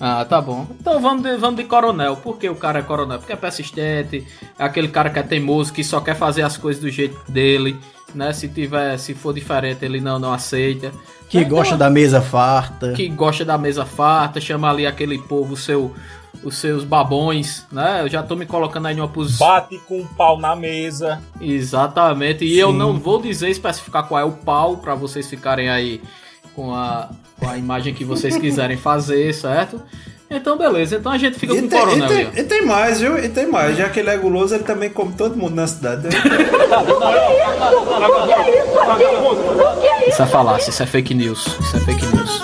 Ah, tá bom. Então vamos de, vamos de coronel. Por que o cara é coronel? Porque é persistente, é aquele cara que é teimoso, que só quer fazer as coisas do jeito dele, né? Se tiver, se for diferente, ele não, não aceita. Que Então, gosta da mesa farta. que gosta da mesa farta, chama ali aquele povo, seu, os seus babões, né? Eu já tô me colocando aí numa posição. Bate com o pau na mesa. Exatamente. E eu não vou dizer especificar qual é o pau pra vocês ficarem aí com a, com a imagem que vocês quiserem fazer, certo? Então, beleza. Então a gente fica E com o tem, coronel. e, tem, e tem mais, viu? E tem mais. Já que ele é guloso, ele também come todo mundo na cidade. né? Isso é falácia, isso é fake news. Isso é fake news.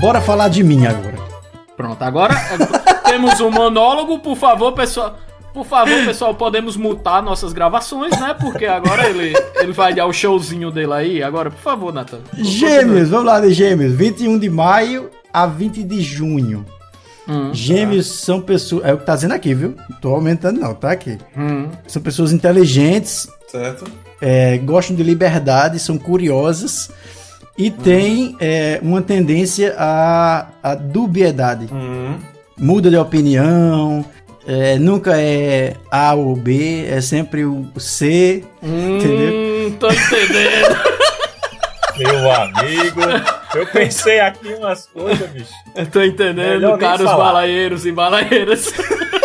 Bora falar de mim agora. Pronto, agora é, temos um monólogo, por favor, pessoal. Por favor, pessoal, podemos mutar nossas gravações, né? Porque agora ele, ele vai dar o showzinho dele aí. Agora, por favor, Nathan. Gêmeos, vamos lá de Gêmeos. 21 de maio a 20 de junho. Hum. Gêmeos são pessoas. É o que tá dizendo aqui, viu? Não tô aumentando, não, tá aqui. Hum. São pessoas inteligentes, Certo? é, gostam de liberdade, são curiosas e têm é, uma tendência à, à dubiedade. Muda de opinião, é, nunca é A ou B, é sempre o C, entendeu? Hum, tô entendendo. Meu amigo. Eu pensei aqui umas coisas, bicho. Eu tô entendendo, Melhor caros balaeiros e balaeiras.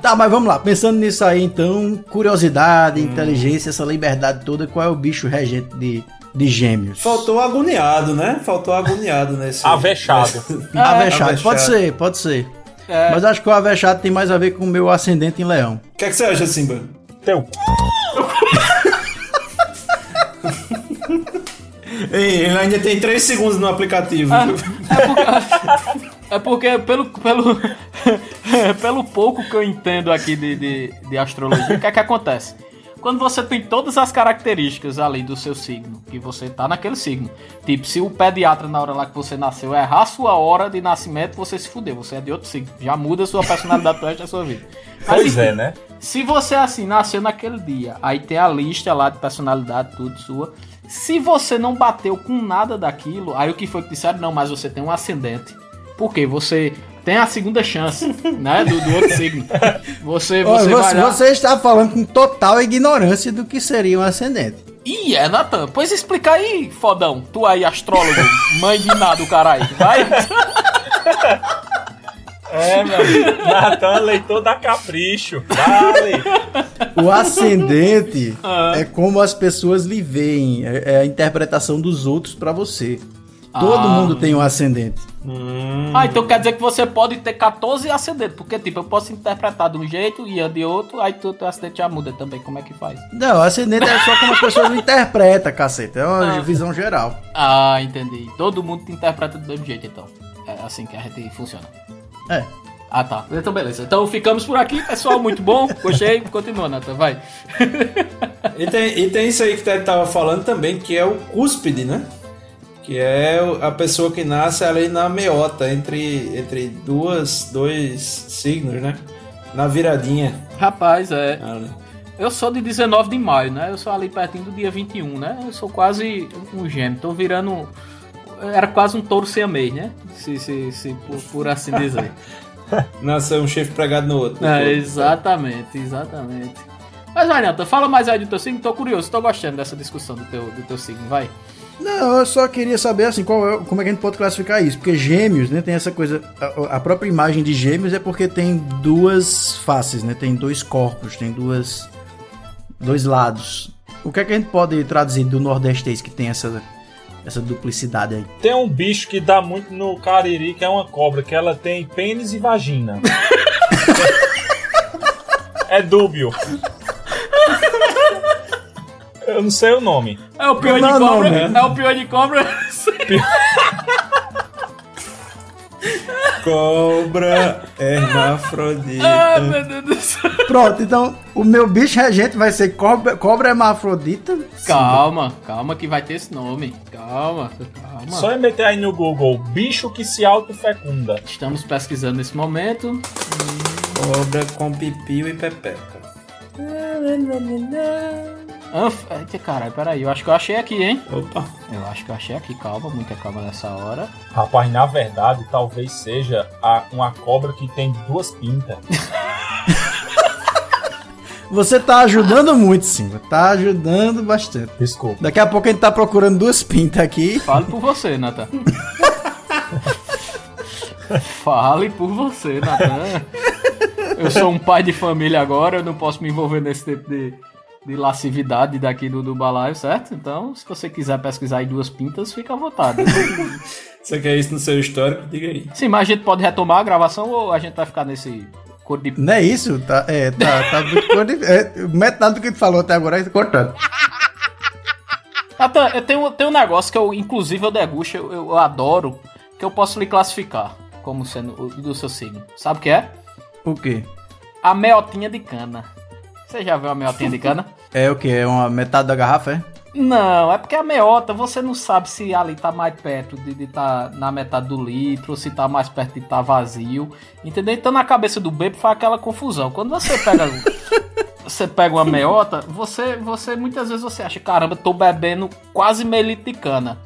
Tá, mas vamos lá. Pensando nisso aí, então, curiosidade, inteligência, essa liberdade toda, qual é o bicho regente de, de gêmeos? Faltou agoniado, né? Faltou agoniado nesse. Avexado. nesse- Avexado, pode ser, pode ser. É. Mas acho que o avexado tem mais a ver com o meu ascendente em leão. O que, é que você acha, Simba? Teu. Ei, ele ainda tem 3 segundos no aplicativo. Ah, É porque, pelo, pelo, pelo pouco que eu entendo aqui de, de, de astrologia, o que é que acontece? Quando você tem todas as características ali do seu signo, que você tá naquele signo. Tipo, se o pediatra na hora lá que você nasceu errar a sua hora de nascimento, você se fudeu, você é de outro signo. Já muda a sua personalidade pro resto da sua vida. Mas, Pois é, né? Se você assim nasceu naquele dia, aí tem a lista lá de personalidade, tudo sua. Se você não bateu com nada daquilo, aí o que foi que disseram? Não, mas você tem um ascendente. Por quê? Você tem a segunda chance, né? Do, do outro signo. Você, Olha, você, você, vai lá- você está falando com total ignorância do que seria um ascendente. Ih, é, Natan. Pois explica aí, fodão. Tu aí, astrólogo, mãe de nada, caralho. Vai. É, meu amigo. Natan é leitor da Capricho. Vale. O ascendente Ah. é como as pessoas lhe veem, é, é a interpretação dos outros pra você. Todo Ah. mundo tem um ascendente. Ah, então quer dizer que você pode ter 14 ascendentes. Porque, tipo, eu posso interpretar de um jeito e de outro, aí tu, teu ascendente já muda também. Como é que faz? Não, ascendente é só como as pessoas interpretam, caceta. É uma Ah. visão geral. Ah, entendi. Todo mundo te interpreta do mesmo jeito, então. É assim que a gente funciona. É. Ah, tá. Então, beleza. Então ficamos por aqui, pessoal. Muito bom. Gostei. Continua, Nathan. Vai. E tem, e tem isso aí que tu tava falando também, que é o cúspide, né? Que é a pessoa que nasce ali na meota, entre, entre duas, dois signos, né? Na viradinha. Rapaz, é. Ali. Eu sou de 19 de maio, né? Eu sou ali pertinho do dia 21, né? Eu sou quase um gêmeo. Tô virando. Era quase um touro siamês, né? Se, se, se por, por assim dizer. Nasceu um chifre pregado no outro. É, exatamente, exatamente. Mas vai, Nathan, fala mais aí do teu signo. Tô curioso, tô gostando dessa discussão do teu, do teu signo, vai. Não, eu só queria saber assim, qual é- como é que a gente pode classificar isso? Porque gêmeos, né, tem essa coisa. A, a própria imagem de gêmeos é porque tem duas faces, né? Tem dois corpos, tem duas. dois lados. O que é que a gente pode traduzir do nordestês que tem essa, essa duplicidade aí? Tem um bicho que dá muito no Cariri, que é uma cobra, que ela tem pênis e vagina. é dúbio. Eu não sei o nome. É o pior de Não é cobra. nome. É o pior de cobra. Cobra hermafrodita. ah, meu Deus do céu. Pronto, então o meu bicho regente vai ser cobra, cobra hermafrodita. Calma, calma que vai ter esse nome. Calma, calma. Só é meter aí no Google, bicho que se autofecunda. Estamos pesquisando nesse momento. Cobra com pipio e pepeca. Ah, f- Eita, caralho, peraí. Eu acho que eu achei aqui, hein? Opa. Eu acho que eu achei aqui. Calma, muita calma nessa hora. Rapaz, na verdade, talvez seja a- uma cobra que tem duas pintas. Você tá ajudando muito, Simba. Tá ajudando bastante. Desculpa. Daqui a pouco a gente tá procurando duas pintas aqui. Fale por você, Nathan. Fale por você, Nathan. Eu sou um pai de família agora, eu não posso me envolver nesse tipo de, de lascividade daqui do, do balaio, certo? Então, se você quiser pesquisar aí duas pintas, fica à vontade. Você quer isso no seu histórico? Diga aí. Sim, mas a gente pode retomar a gravação ou a gente vai ficar nesse cor de. Não é isso? Tá, é, tá, tá muito cor- é, metade do que tu falou até agora é cortando. Nathan, eu tenho, tenho um negócio que eu, inclusive, eu degusto, eu, eu adoro, que eu posso lhe classificar como sendo o do seu signo. Sabe o que é? O quê? A meotinha de cana. Você já viu a meotinha de cana? É o quê? É uma metade da garrafa, é? Não, é porque a meota, você não sabe se ali tá mais perto de estar na metade do litro, ou se tá mais perto de estar vazio. Entendeu? Então na cabeça do bebo faz aquela confusão. Quando você pega. você pega uma meota, você, você muitas vezes você acha, caramba, tô bebendo quase meio litro de cana.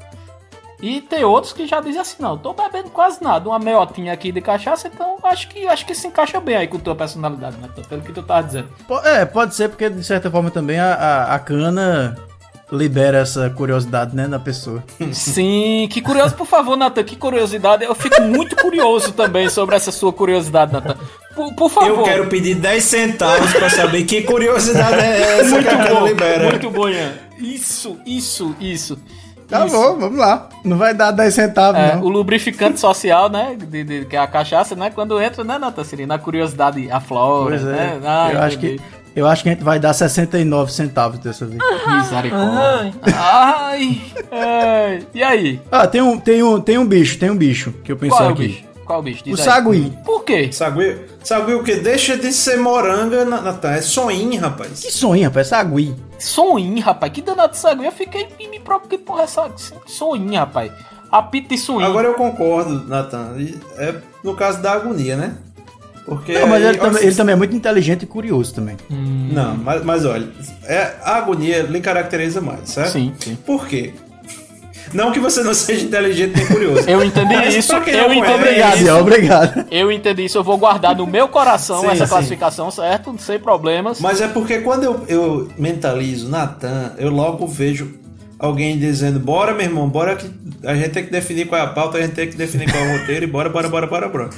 E tem outros que já dizem assim, não, tô bebendo quase nada, uma meotinha aqui de cachaça, então acho que acho que se encaixa bem aí com tua personalidade, né? Pelo que tu tava dizendo. Po- É, pode ser porque de certa forma também a, a, a cana libera essa curiosidade, né, na pessoa. Sim, que curioso, por favor, Nathan, que curiosidade. Eu fico muito curioso também sobre essa sua curiosidade, Nathan. Por, por favor. Eu quero pedir 10 centavos pra saber que curiosidade é essa muito que a bom, libera. muito bom, Ian. Isso, isso, isso. Tá Isso. bom, vamos lá. Não vai dar 10 centavos, É, não. o lubrificante social, né? De, de- que é a cachaça, né? Quando entra, né, Nathan Siri? Na curiosidade aflora, Pois é. né? Ah, eu acho que Eu acho que a gente vai dar 69 centavos dessa vez. Misericórdia. Ai. ai. E aí? Ah, tem um, tem, um, tem um bicho, tem um bicho que eu pensei Qual é o aqui. Qual o bicho? Diz O aí. sagui. Por quê? Sagui, sagui o que? Deixa de ser moranga, Na- Natan. É soinho, rapaz. Que sonho, rapaz, sagui. Soninho, rapaz. Que danado de sagui. Eu fiquei e me preocupei, que porra é essa? Soninho, rapaz. Apito de soninho. Agora eu concordo, Natan. E É no caso da agonia, né? Porque Não, mas aí- ele também, ele também é muito inteligente e curioso também. Não, mas, mas olha, é, a agonia lhe caracteriza mais, certo? Sim, sim. Por quê? Não que você não seja inteligente nem curioso. Eu entendi Mas isso, eu não entendi conhece- Obrigado, isso. Obrigado. Eu entendi isso, eu vou guardar no meu coração Sim, essa sim. classificação, certo? Sem problemas. Mas é porque quando eu, eu mentalizo Natan, eu logo vejo alguém dizendo: bora, meu irmão, bora que a gente tem que definir qual é a pauta, a gente tem que definir qual é o roteiro e bora, bora, bora, bora, bora.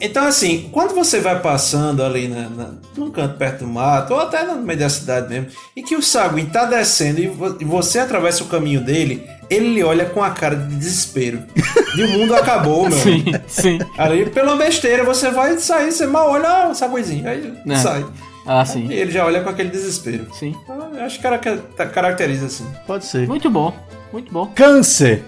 Então, assim, quando você vai passando ali na, na, num canto perto do mato, ou até no meio da cidade mesmo, e que o Saguin tá descendo e, vo- e você atravessa o caminho dele, ele lhe olha com a cara de desespero. E o mundo acabou, meu. Sim, sim. Ali, pela besteira, você vai sair, você mal olha, ah, o Saguizinho, aí É. sai. Ah, sim. E ele já olha com aquele desespero. Sim. Então, eu acho que cara- caracteriza assim. Pode ser. Muito bom, muito bom. Câncer.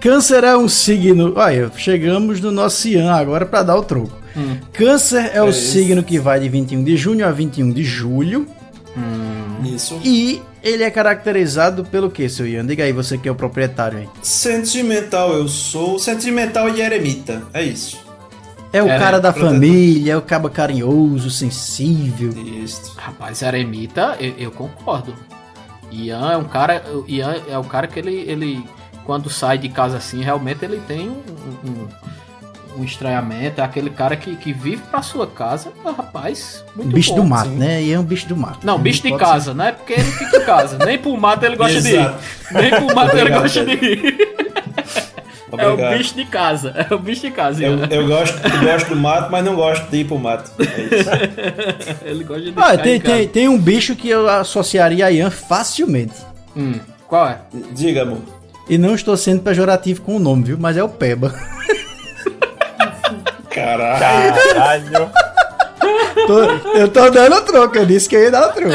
Câncer é um signo. Olha, chegamos no nosso Ian agora para dar o troco. Hum. Câncer é o É isso. signo que vai de 21 de junho a 21 de julho. Isso. E ele é caracterizado pelo que, seu Ian? Diga aí, você que é o proprietário aí. Sentimental eu sou, sentimental e eremita. É isso. É o É, cara da protetor. família, é o cabo carinhoso, sensível. Isso. Rapaz, eremita, eu, eu concordo. Ian é um cara. Ian é o cara que ele, ele. Quando sai de casa assim, realmente ele tem um, um, um estranhamento. É aquele cara que, que vive pra sua casa. Rapaz, muito bicho bom, do mato, sim. né? E é um bicho do mato. Não, bicho de casa, não é porque ele fica em casa. Nem pro mato ele gosta de ir. Nem pro mato ele Obrigado, gosta de ir. É o bicho de casa. É o bicho de casa, Eu, eu gosto, eu gosto do mato, mas não gosto de ir pro mato. É isso. Ele gosta de Ah, tem, tem, tem um bicho que eu associaria a Ian facilmente. Hum, qual é? Diga, amor. E não estou sendo pejorativo com o nome, viu? Mas é o Peba. Caralho. Caralho. Tô- eu tô dando troco, eu disse que eu ia dar troco.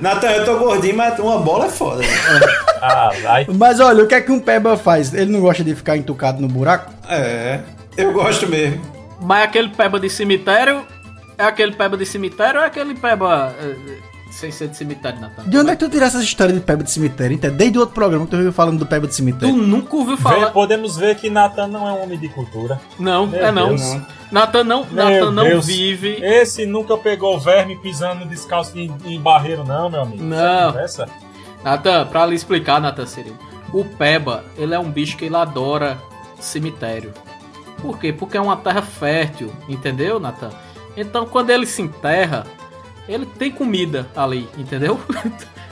Natan, eu tô gordinho, mas uma bola é foda. né? Caralho. Mas olha, o que é que um Peba faz? Ele não gosta de ficar entucado no buraco? É, eu gosto mesmo. Mas aquele peba de cemitério. É aquele peba de cemitério ou é aquele peba. Sem ser de cemitério, Natan? De onde é que tu tiraste essa história de Peba de cemitério? Então, desde o outro programa que tu veio falando do Peba de Tu cemitério. nunca ouviu Vê- falar. podemos ver que Nathan não é um homem de cultura. Não, Meu é não. Deus. Natan não, Natan não Deus. vive. Esse nunca pegou verme pisando descalço em, em barreiro, não, meu amigo. Não. Essa? Natan, pra lhe explicar, Natan Cirilo. O peba, ele é um bicho que ele adora cemitério. Por quê? Porque é uma terra fértil, entendeu, Natan? Então, quando ele se enterra, ele tem comida ali, entendeu?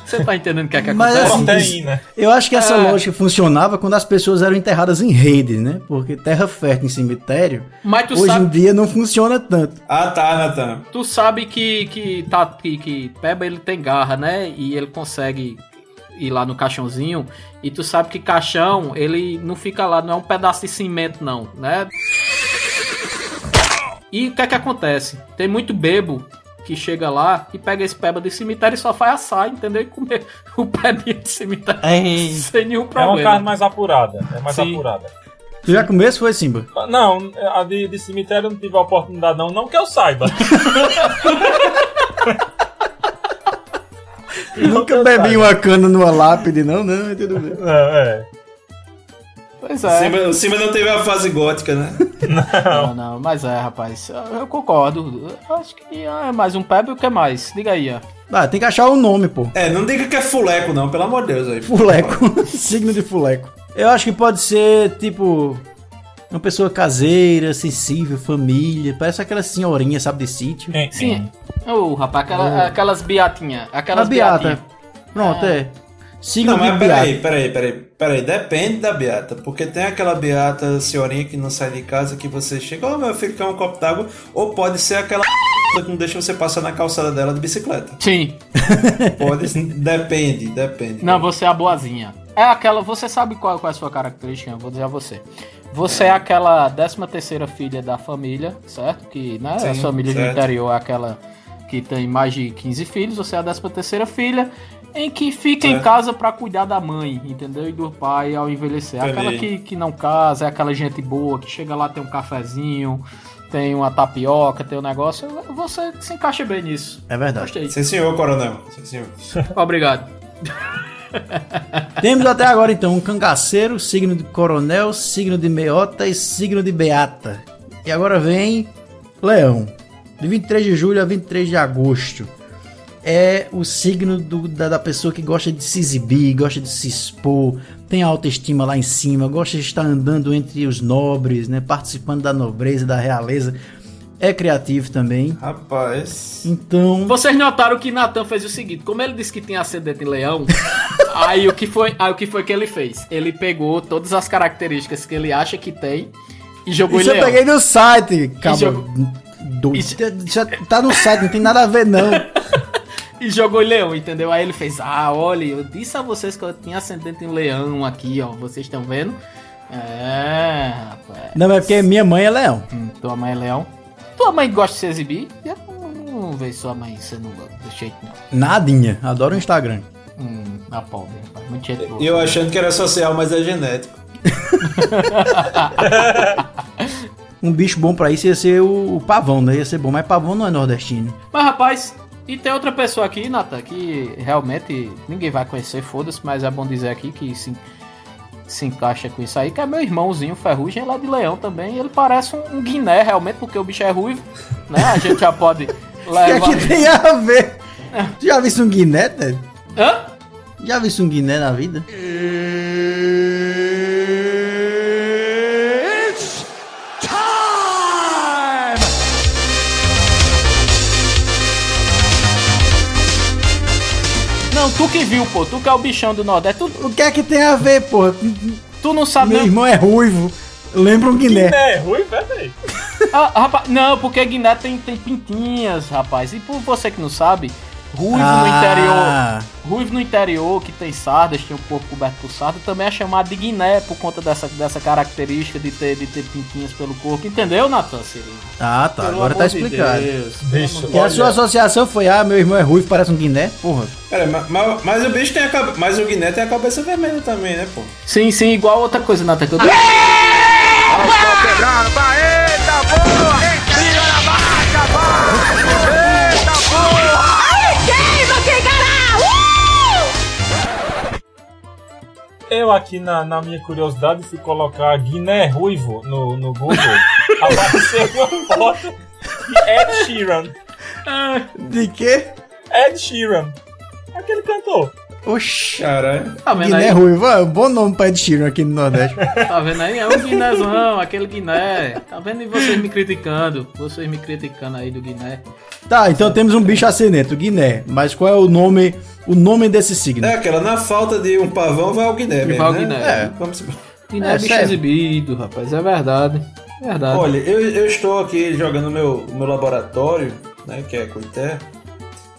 Você tá entendendo o que é que Mas acontece? assim, Proteína. eu acho que essa É. lógica funcionava quando as pessoas eram enterradas em rede, né? Porque terra fértil em cemitério, Mas tu hoje sabe, em dia não funciona tanto. Ah, tá, Natan. tu sabe que, que, tá, que, que Peba ele tem garra, né? E ele consegue ir lá no caixãozinho. E tu sabe que caixão, ele não fica lá, não é um pedaço de cimento, não, né? E o que é que acontece? Tem muito bebo que chega lá e pega esse peba de cemitério e só faz assar, entendeu? E comer o pebinho de cemitério sem nenhum É uma problema. carne mais apurada. É mais Sim. apurada. Tu já comeu esse foi Simba? Não, a de, de cemitério eu não tive a oportunidade, não. Não que eu saiba. Nunca bebi uma cana numa lápide, não, não, é tudo bem. Não, é. Pois O é. Simba, o Simba não teve a fase gótica, né? Não, não, mas é, rapaz. Eu, concordo. Eu acho que é mais um pebe o que mais? Diga aí, ó. Ah, tem que achar o nome, pô. É, não diga que é fuleco, não, pelo amor de Deus aí. Fuleco. Signo de fuleco. Eu acho que pode ser, tipo, uma pessoa caseira, sensível, família. Parece aquela senhorinha, sabe, de sítio. Sim. Ô, rapaz, aquela- aquelas beatinhas. Aquelas A beata. beatinhas. Pronto, Ah. é. Signo Não, mas peraí, peraí, peraí, peraí. Depende da beata. Porque tem aquela beata senhorinha que não sai de casa que você chega, ô meu filho, quer um copo d'água? Ou pode ser aquela que não deixa você passar na calçada dela de bicicleta. Sim. Pode, depende, depende. Não, você é a boazinha. É aquela. Você sabe qual, qual é a sua característica? Eu vou dizer a você. Você é aquela 13 terceira filha da família, certo? Que, né? Sim, as famílias do certo. interior é aquela que tem mais de 15 filhos, você é a 13 terceira filha, em que fica em Certo. casa pra cuidar da mãe, entendeu? E do pai ao envelhecer. Aquela Entendi. que, que não casa, é aquela gente boa, que chega lá, tem um cafezinho, tem uma tapioca, tem um negócio, você se encaixa bem nisso. É verdade. Gostei. Sim, senhor, coronel. Sim, senhor. Obrigado. Temos até agora então um cangaceiro, signo de coronel, signo de meiota e signo de beata. E agora vem leão. De 23 de julho a 23 de agosto. É o signo do- da, da pessoa que gosta de se exibir, gosta de se expor, tem a autoestima lá em cima, gosta de estar andando entre os nobres, né, participando da nobreza, da realeza. É criativo também. Rapaz. Então. Vocês notaram que Natan fez o seguinte: como ele disse que tinha ascendente em leão, aí o que foi, aí o que foi que ele fez? Ele pegou todas as características que ele acha que tem e jogou Isso em eu leão. peguei no site, cabra. jogo- Doido. Isso já tá no site, não tem nada a ver não. E jogou em leão, entendeu? Aí ele fez: Ah, olha, eu disse a vocês que eu tinha ascendente em leão aqui, ó. Vocês estão vendo? É, rapaz. Não, é porque minha mãe é leão. Hum, tua mãe é leão. Tua mãe gosta de se exibir? Eu não, não vejo sua mãe sendo do jeito não. Nadinha. Adoro o Instagram. Hum, a pobre, rapaz. Muito boa. E eu achando que era social, mas é genético. Um bicho bom pra isso ia ser o, o pavão, né? Ia ser bom, mas pavão não é nordestino. Mas rapaz, e tem outra pessoa aqui, Nata, que realmente ninguém vai conhecer, foda-se, mas é bom dizer aqui que se, se encaixa com isso aí, que é meu irmãozinho Ferrugem, ele é de leão também, ele parece um, um guiné realmente, porque o bicho é ruivo, né? A gente já pode O que é levar... que tem a ver? Tu já visto um guiné, Ted? Hã? Já visto um guiné na vida? Tu que viu, pô, tu que é o bichão do Nordeste, tu, O que é que tem a ver, porra? tu não sabe Meu não. irmão é ruivo. Lembra um guiné. É ruim, velho. Ah, rapaz, não, porque Guiné tem, tem pintinhas, rapaz. E por você que não sabe, ruivo no Ah. interior. Ruivo no interior, que tem sardas, tem o corpo coberto por sarda, também é chamado de Guiné por conta dessa, dessa característica de ter, de ter pintinhas pelo corpo. Entendeu, Natan? Ah, tá. Pelo Agora tá de explicado. Bicho, Que a sua associação foi, ah, meu irmão é ruivo, parece um guiné? Porra. Pera, mas, mas, mas o bicho tem a cabeça. Mas o Guiné tem a cabeça vermelha também, né, pô? Sim, sim, igual outra coisa, Natan, que eu Quebrando, vai, eita porra! Eu aqui na, na minha curiosidade fui colocar Guiné Ruivo no, no Google. apareceu uma foto de Ed Sheeran. De quê? Ed Sheeran. Aquele cantor. Oxi. Caralho. Tá vendo Guiné aí? ruivo. Ah, bom nome pra Ed Sheeran aqui no Nordeste. Tá vendo aí? É um Guinézão, aquele Guiné. Tá vendo? E vocês me criticando. Vocês me criticando aí do Guiné. tá, então temos um bicho ascendente, o guiné. Mas qual é o nome, o nome desse signo? É aquela, na falta de um pavão, vai o Guiné mesmo, Vai o né? Guiné. É, vamos Guiné É, é bicho sério. exibido, rapaz. É verdade. É verdade. Olha, eu, eu estou aqui jogando meu, meu laboratório, né, que é Coité.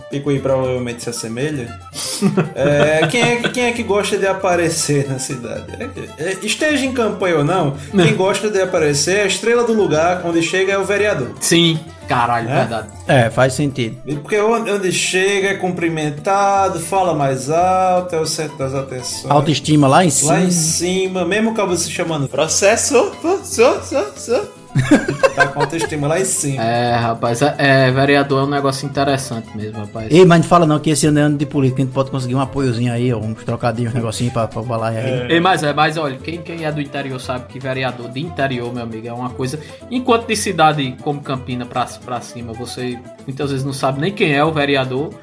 Picuí provavelmente se assemelha. É, quem, é, que- quem é que gosta de aparecer na cidade? É é, esteja em campanha ou não, quem gosta de aparecer, a estrela do lugar onde chega é o vereador. Sim, caralho, É? verdade. É, faz sentido. Porque onde onde chega é cumprimentado, fala mais alto, é o centro das atenções. Autoestima lá em cima. Lá em cima, mesmo o cabo se chamando Processo, so, so, so. tá com autoestima lá em cima. É, rapaz, é, é, vereador é um negócio interessante mesmo, rapaz. Ei, mas não fala não que esse ano é ano de política, a gente pode conseguir um apoiozinho aí, ó, uns trocadinhos, um negocinho pra, pra balar aí. Ei, mas, é, mas olha, quem, quem é do interior sabe que vereador de interior, meu amigo, é uma coisa. Enquanto de cidade como Campina pra, pra cima, você muitas vezes não sabe nem quem é o vereador.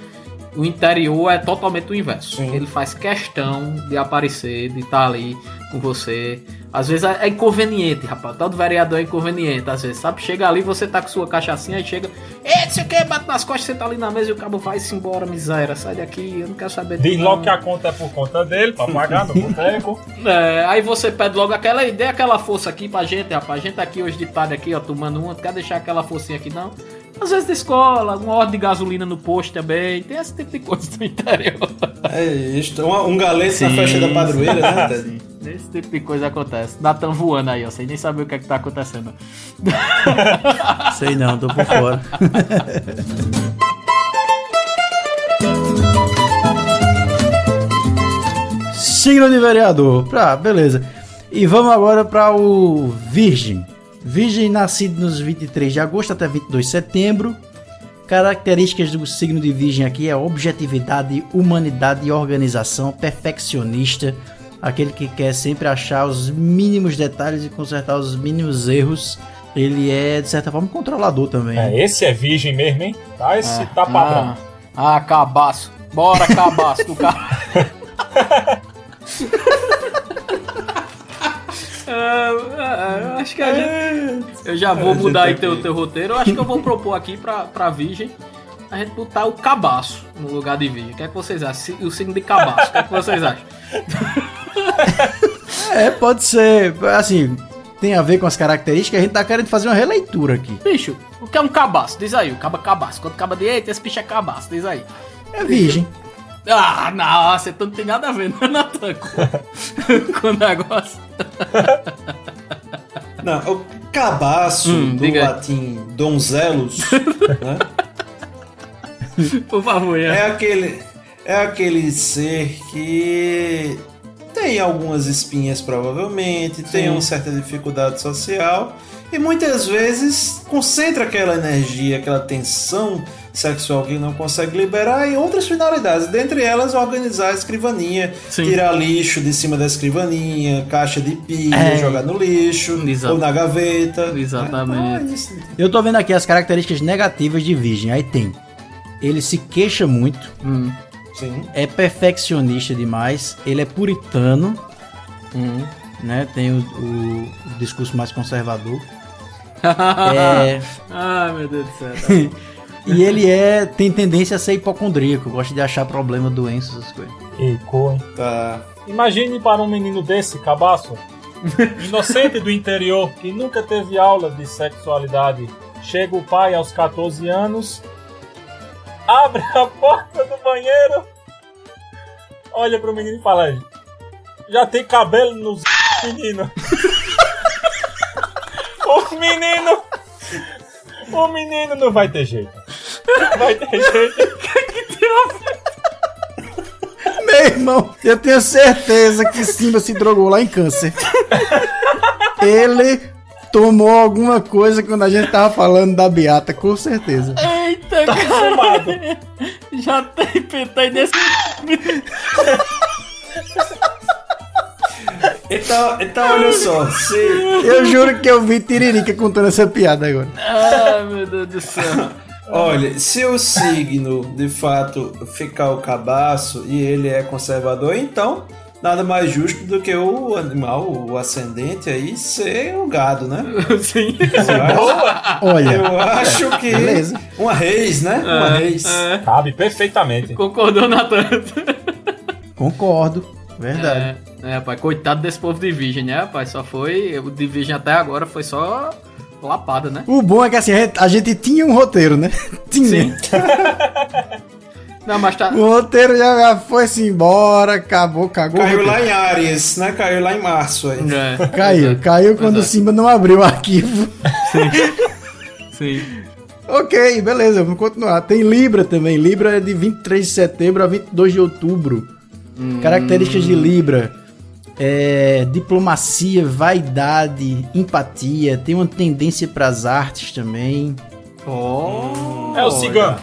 O interior é totalmente o inverso. Ele faz questão de aparecer, de estar ali com você. Às vezes é inconveniente, rapaz. Todo vereador é inconveniente, às vezes, sabe? Chega ali, você tá com sua cachaçinha e chega. Ei, você quer bate nas costas, você tá ali na mesa e o cabo vai-se embora, miséria. Sai daqui, eu não quero saber Diz logo que a conta é por conta dele, pra pagar no boteco. É, aí você pede logo aquela ideia, aquela força aqui pra gente, rapaz. A gente tá aqui hoje de tarde aqui, ó, tomando uma. Quer deixar aquela forcinha aqui, não? às vezes da escola, alguma ordem de gasolina no posto também. Tem esse tipo de coisa do interior. É isso. Um, um galês na festa da padroeira, né? Sim. Esse tipo de coisa acontece. Natan voando aí, ó. Sem nem saber o que é que tá acontecendo. Sei não, tô por fora. Signo de vereador. Pra, beleza. E vamos agora para o Virgem. Virgem nascido nos 23 de agosto até 22 de setembro. Características do signo de Virgem aqui é objetividade, humanidade e organização, perfeccionista, aquele que quer sempre achar os mínimos detalhes e consertar os mínimos erros. Ele é, de certa forma, controlador também. É, esse é virgem mesmo, hein? Tá, esse Ah, tá padrão. Ah, ah, cabaço. Bora, cabaço do cara. Ah, ah, acho que a gente. Eu já vou A gente mudar aí teu, teu roteiro. Eu acho que eu vou propor aqui pra, pra Virgem a gente botar o cabaço no lugar de Virgem. O que é que vocês acham? O signo de cabaço. O que é que vocês acham? É, pode ser. Assim, tem a ver com as características. A gente tá querendo fazer uma releitura aqui. Bicho, o que é um cabaço? Diz aí, o caba cabaço. Quando acaba de eita, esse bicho é cabaço. Diz aí. É virgem. Ah, nossa, então não tem nada a ver, né, Natan? Com, com o negócio. Não, o cabaço Hum, do latim donzelos, né? Por favor, É é. aquele, é aquele ser que tem algumas espinhas, provavelmente, tem Sim. uma certa dificuldade social e muitas vezes concentra aquela energia, aquela tensão sexual que não consegue liberar em outras finalidades, dentre elas organizar a escrivaninha, Sim. tirar lixo de cima da escrivaninha, caixa de pilha, É. jogar no lixo Exato. ou na gaveta. Exatamente. Então, é. Eu tô vendo aqui as características negativas de virgem. Aí tem. Ele se queixa muito, Hum, Sim. é perfeccionista demais, ele é puritano, hum. né? Tem o, o- o discurso mais conservador. É, Ai, meu Deus do céu. tá e ele é tem tendência a ser hipocondríaco, gosta de achar problema, doenças, essas coisas. Eicou, hein? Tá. Imagine para um menino desse, cabaço, inocente do interior, que nunca teve aula de sexualidade. Chega o pai aos 14 anos, abre a porta do banheiro, olha pro menino e fala: Já tem cabelo nos menino. o menino. O menino não vai ter jeito. Vai ter jeito. Meu irmão, eu tenho certeza que Simba se drogou lá em câncer. Ele tomou alguma coisa quando a gente tava falando da Beata, com certeza. Eita, cara. Já tem pentei nesse. Então, então olha só, se, Eu juro que eu vi Tiririca contando essa piada agora. Ai, meu Deus do céu. Olha, se o signo de fato ficar o cabaço e ele é conservador, então nada mais justo do que o animal, o ascendente aí, ser o gado, né? Sim. Eu acho, Olha, eu acho que Beleza. uma reis, né? Uma reis. É, Cabe perfeitamente. concordou, Natan? concordo. Verdade. É, é, rapaz, coitado desse povo de virgem, né, rapaz? Só foi. O de virgem até agora foi só lapada, né? O bom é que assim, a gente, a gente tinha um roteiro, né? Tinha. Não, mas tá. O roteiro já, já foi-se embora, acabou, cagou. o Caiu lá em Ares, né? Caiu lá em março aí. É, Caiu, exato, caiu quando o exato. Simba não abriu o arquivo. Sim. Ok, beleza, vamos continuar. Tem Libra também. Libra é de 23 de setembro a 22 de outubro. Características de Libra. É, diplomacia, vaidade, empatia. Tem uma tendência para as artes também. Oh, É o cigano.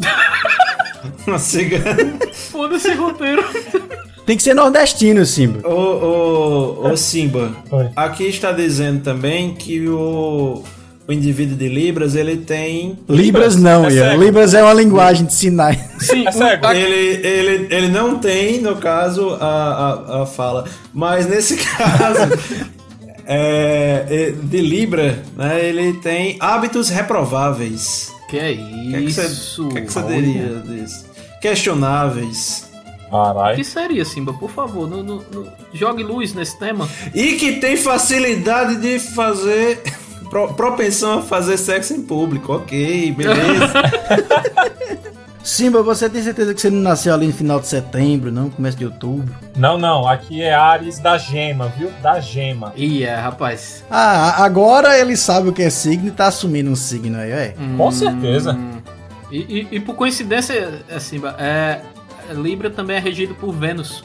Uma cigana. Foda-se esse roteiro. Tem que ser nordestino, Simba. Ô, ô, ô Simba, Oi. aqui está dizendo também que o, o indivíduo de Libras ele tem. Libras não, é Ian. Libras é uma linguagem de sinais. Sim, É cego. Ele, ele, ele não tem, no caso, a, a, a fala. Mas nesse caso, é, é, de Libra, né, ele tem hábitos reprováveis. Que é é isso? o que é que você diria disso? Questionáveis. O Caralho. que seria, Simba? Por favor, no, no- no- jogue luz nesse tema. E que tem facilidade de fazer. Pro- propensão a fazer sexo em público. Ok, beleza. Simba, você tem certeza que você não nasceu ali no final de setembro, não? Começo de outubro? Não, não, aqui é Ares da gema, viu? Da gema. Ih, é, rapaz. Ah, agora ele sabe o que é signo e tá assumindo um signo aí, é. Com certeza. E, e- e por coincidência, é, Simba, é, é, Libra também é regido por Vênus.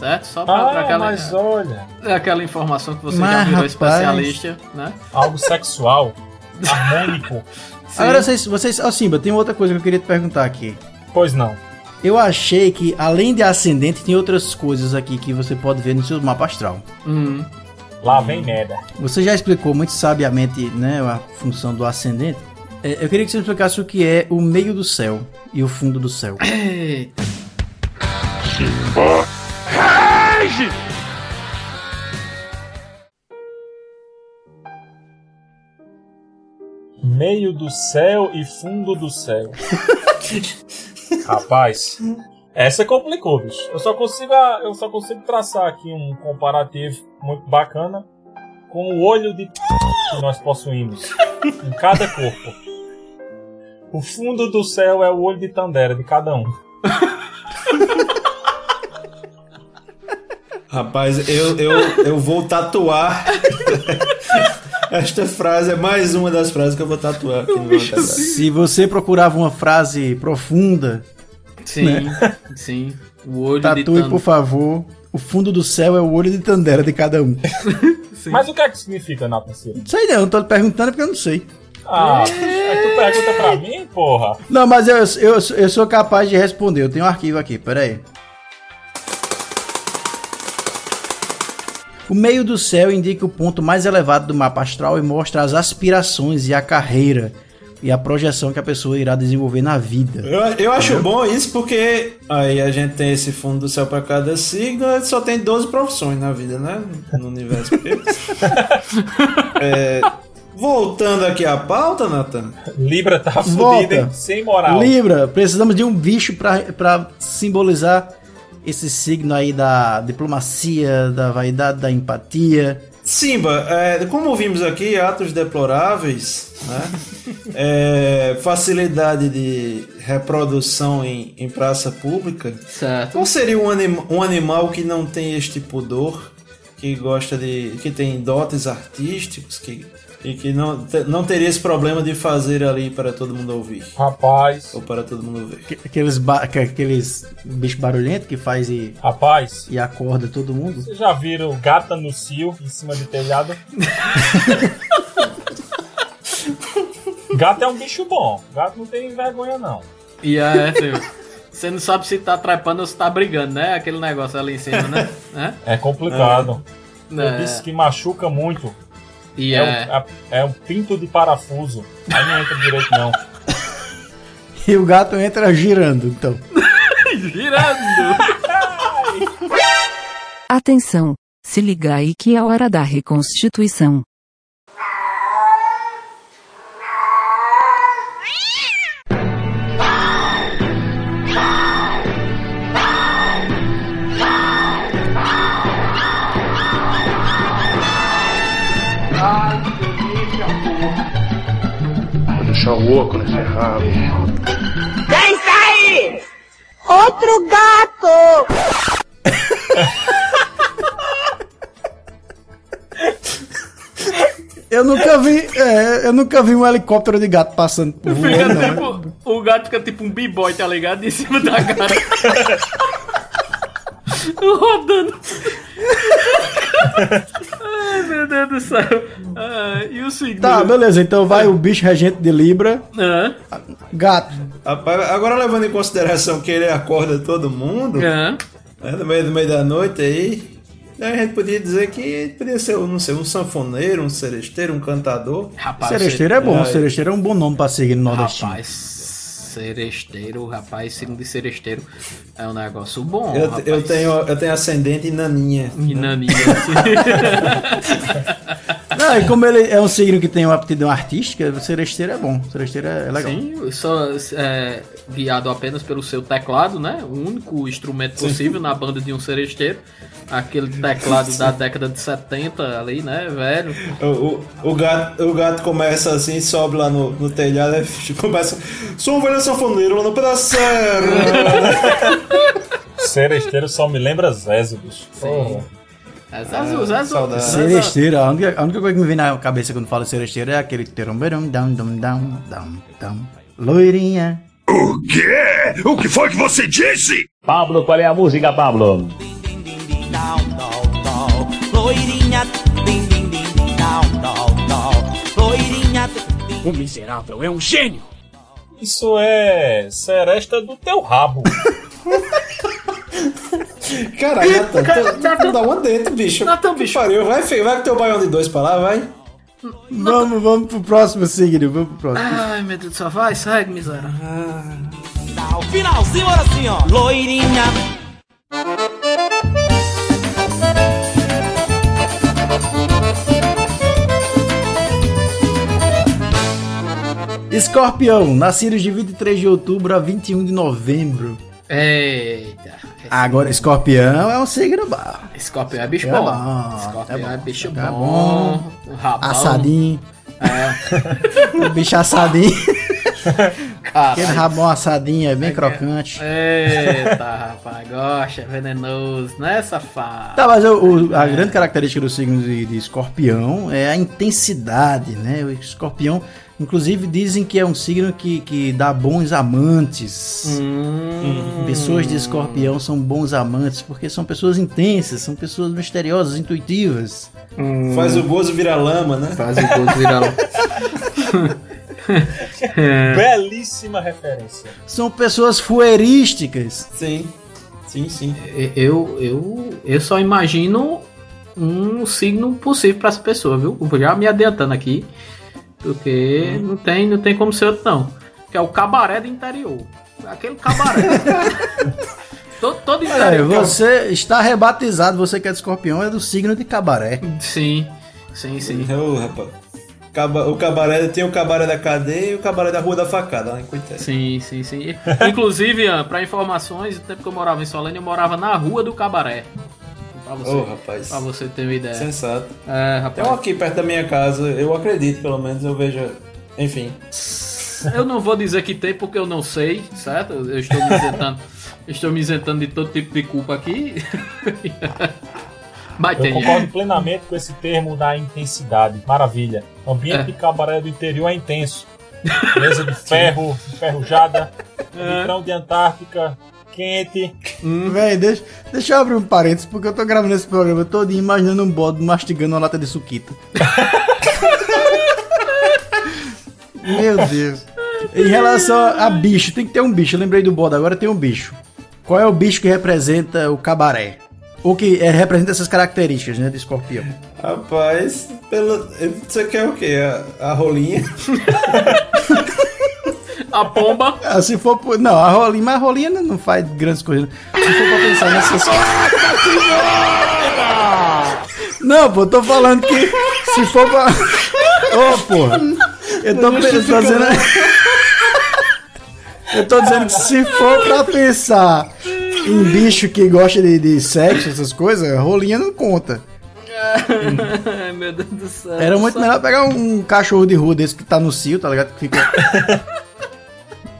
Certo? Só pra, Ah, pra aquela, mas olha. é aquela informação que você já Mas, virou rapaz. especialista, né? Algo sexual, harmônico. Agora vocês, vocês. Ó, Simba, tem outra coisa que eu queria te perguntar aqui. Pois não. Eu achei que, além de ascendente, tem outras coisas aqui que você pode ver no seu mapa astral. Hum. Lá vem merda. Você já explicou muito sabiamente né, a função do ascendente. É, eu queria que você explicasse o que é o meio do céu e o fundo do céu. Eita. Rage! Meio do céu e fundo do céu. Rapaz, essa complicou, bicho. Eu só consigo, eu só consigo traçar aqui um comparativo muito bacana com o olho de que nós possuímos em cada corpo. O fundo do céu é o olho de Tandera de cada um. Rapaz, eu, eu, eu vou tatuar. Esta frase é mais uma das frases que eu vou tatuar aqui no meu antebraço. Se você procurava uma frase profunda, Sim, Né? sim. O olho de tatue, Tandera. por favor. O fundo do céu é o olho de Tandera de cada um. Mas o que é que significa, Nathan Silva? Sei não, eu tô perguntando porque eu não sei. Ah, tu pergunta pra mim, porra? Não, mas eu, eu, eu sou capaz de responder. Eu tenho um arquivo aqui, peraí. O meio do céu indica o ponto mais elevado do mapa astral e mostra as aspirações e a carreira e a projeção que a pessoa irá desenvolver na vida. Eu, eu acho bom isso porque aí a gente tem esse fundo do céu pra cada signo, só tem 12 profissões na vida, né? No universo. É, voltando aqui à pauta, Nathan. Libra tá Volta. hein? Sem moral. Libra, precisamos de um bicho pra simbolizar esse signo aí da diplomacia, da vaidade, da empatia. Simba, é, como vimos aqui, atos deploráveis, né? É, facilidade de reprodução em, em praça pública. Certo. Qual seria um, anima- um animal que não tem este pudor, que gosta de. que tem dotes artísticos, que, e que não, não teria esse problema de fazer ali para todo mundo ouvir? Rapaz. Ou para todo mundo ver. Que- Aqueles, ba- que- aqueles bichos barulhentos que faz e, Rapaz, e acorda todo mundo. vocês já viram gata no cio em cima de telhado? Gato é um bicho bom. Gato não tem vergonha, não. E é, filho, você não sabe se tá trepando ou se tá brigando, né? Aquele negócio ali em cima, né? né? É complicado. É. Eu disse que machuca muito. E é, é. um, é, é um pinto de parafuso. Aí não entra direito, não. E o gato entra girando, então. Girando! Atenção! Se liga aí que é hora da reconstituição. Deixar o oco nesse rabo. Quem está aí? Outro gato! Eu nunca vi, é, eu nunca vi um helicóptero de gato passando por Fica voando, não. tipo, o gato fica tipo um b-boy, tá ligado? Em cima da cara. Rodando. Meu Deus do céu. Ah, e o signo? Tá, beleza, então vai o bicho regente de Libra. Hã? Gato. Rapaz, agora levando em consideração que ele acorda todo mundo, Hã? né, no meio, no meio da noite aí, a gente podia dizer que podia ser, não sei, um sanfoneiro, um seresteiro, um cantador. Rapaz, Seresteiro é bom, Ah, seresteiro é um bom nome pra seguir no nordestino. Rapaz, seresteiro, rapaz, signo de seresteiro é um negócio bom. Eu, rapaz. eu, tenho, eu tenho ascendente em naninha. E naninha. Não, e como ele é um signo que tem uma aptidão artística, seresteiro é bom. Seresteiro é, legal. Sim, só é, guiado apenas pelo seu teclado, né? O único instrumento possível na banda de um seresteiro. Aquele teclado da década de 70 ali, né, velho? O, o, o gato, o gato começa assim, sobe lá no, no telhado e começa. Sou um velho sanfoneiro lá no serra. Seresteiro só me lembra Zézio, bicho. Porra. É Zazu, Zazu. saudade. Seresteiro, a única, a única coisa que me vem na cabeça quando falo seresteiro é aquele teromberum, dam, dam, dam, dam, dam. Loirinha. O quê? O que foi que você disse? Pablo, qual é a música, Pablo? Loirinha, din, din, din, din, não, não, não. Loirinha, O miserável é um gênio! Isso é seresta do teu rabo. Caralho, Natan, tu, tu dá uma dentro, bicho. Natan, bicho. Pariu. Vai, filho, vai com teu baião de dois pra lá, vai. Vamos, vamos pro próximo signo, vamos pro próximo. Ai, meu Deus do céu, vai, segue, miséria. não. Finalzinho, olha assim, ó. Loirinha. Escorpião, nascidos de 23 de outubro a 21 de novembro. Eita. Agora, escorpião é um signo bom. Escorpião é bicho É bom. bom, Escorpião é, bicho É bom. bom. Rabão. Assadinho. É. O bicho assadinho. Caralho. Aquele rabão assadinho, é bem crocante. Eita, rapaz, gosta, é venenoso, né, safado? Tá, mas o- o- a grande característica do signo de, de escorpião é a intensidade, né? O escorpião, inclusive, dizem que é um signo que, que dá bons amantes. Hum. Pessoas de escorpião são bons amantes porque são pessoas intensas, são pessoas misteriosas, intuitivas. Faz o gozo virar lama, né? Faz o gozo virar lama. Belíssima referência. São pessoas fuerísticas. Sim, sim, sim. Eu, eu, eu só imagino um signo possível para essa pessoa, viu? Vou já me adiantando aqui, porque não, tem, não tem como ser outro, não. Que é o cabaré do interior. Aquele cabaré. todo, todo É, interior. você está rebatizado, você que é de escorpião, é do signo de cabaré. Sim, sim, sim. Rapaz. Caba- O cabaré tem o cabaré da cadeia e o cabaré da rua da facada, lá em Coité. Sim, sim, sim. Inclusive, Ian, pra informações, no tempo que eu morava em Solane, eu morava na rua do Cabaré. Pra você, Ô, rapaz. pra você ter uma ideia. Sensato. É, Tem rapaz. um aqui perto da minha casa, eu acredito, pelo menos, eu vejo. Enfim. Eu não vou dizer que tem porque eu não sei, certo? Eu estou me isentando, estou me isentando de todo tipo de culpa aqui. Mas Eu tem. concordo plenamente com esse termo da intensidade. Maravilha. O ambiente É. de cabaré do interior é intenso. Mesa de ferro, enferrujada, litrão de Antártica, quente. Véi, deixa, deixa eu abrir um parênteses, porque eu tô gravando esse programa todo imaginando um bode mastigando uma lata de suquita. Meu Deus. Em relação a bicho, tem que ter um bicho. Eu lembrei do bode, agora tem um bicho. Qual é o bicho que representa o cabaré? Ou que é, representa essas características, né, de escorpião? Rapaz, pelo... você quer o quê? A, a rolinha? A pomba. Ah, se for por... Não, a rolinha, mas a rolinha não faz grandes coisas. Se for pra pensar nessas Não, pô, tô falando que se for pra. Ô, porra. Eu tô, eu tô dizendo. Eu tô dizendo que se for pra pensar em bicho que gosta de, de sexo, essas coisas, rolinha não conta. Ai, Meu Deus do céu. Era muito melhor pegar um, um cachorro de rua desse que tá no cio, tá ligado? Que fica.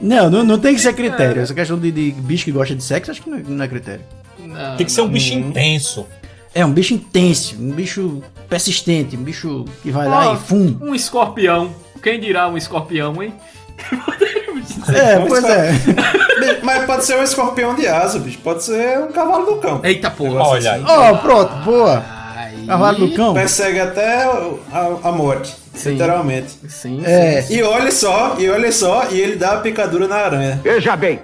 Não, não, não tem que ser critério. Essa questão de, de bicho que gosta de sexo, acho que não é, não é critério. Não, Tem que ser um não. bicho intenso. É um bicho intenso, um bicho persistente, um bicho que vai lá Ó, e fum. Um escorpião. Quem dirá um escorpião, hein? É, pois é. Mas pode ser um escorpião de asa, bicho. Pode ser um cavalo do cão. Eita porra. Olha aí. Ó, pronto, boa. Cavalo do cão. Persegue até a, a morte, Sim. literalmente. Sim, É. sim. E olha só, e olha só, e ele dá a picadura na aranha. Veja bem,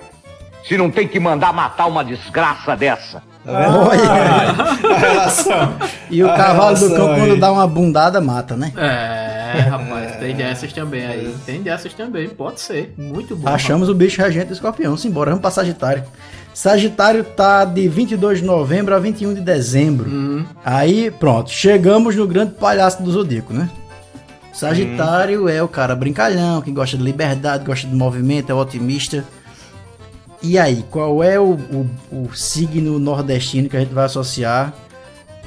se não tem que mandar matar uma desgraça dessa. Tá vendo? Olha. A relação. E o A cavalo do cão, aí. quando dá uma bundada, mata, né? É, rapaz, tem dessas também aí. Tem dessas também, pode ser. Muito bom. Achamos o bicho regente do escorpião. Simbora, vamos pra Sagitário. Sagitário tá de 22 de novembro a 21 de dezembro. Hum. Aí, pronto, chegamos no grande palhaço do Zodíaco, né? Sagitário é o cara brincalhão, que gosta de liberdade, gosta de movimento, é otimista. E aí, qual é o, o, o signo nordestino que a gente vai associar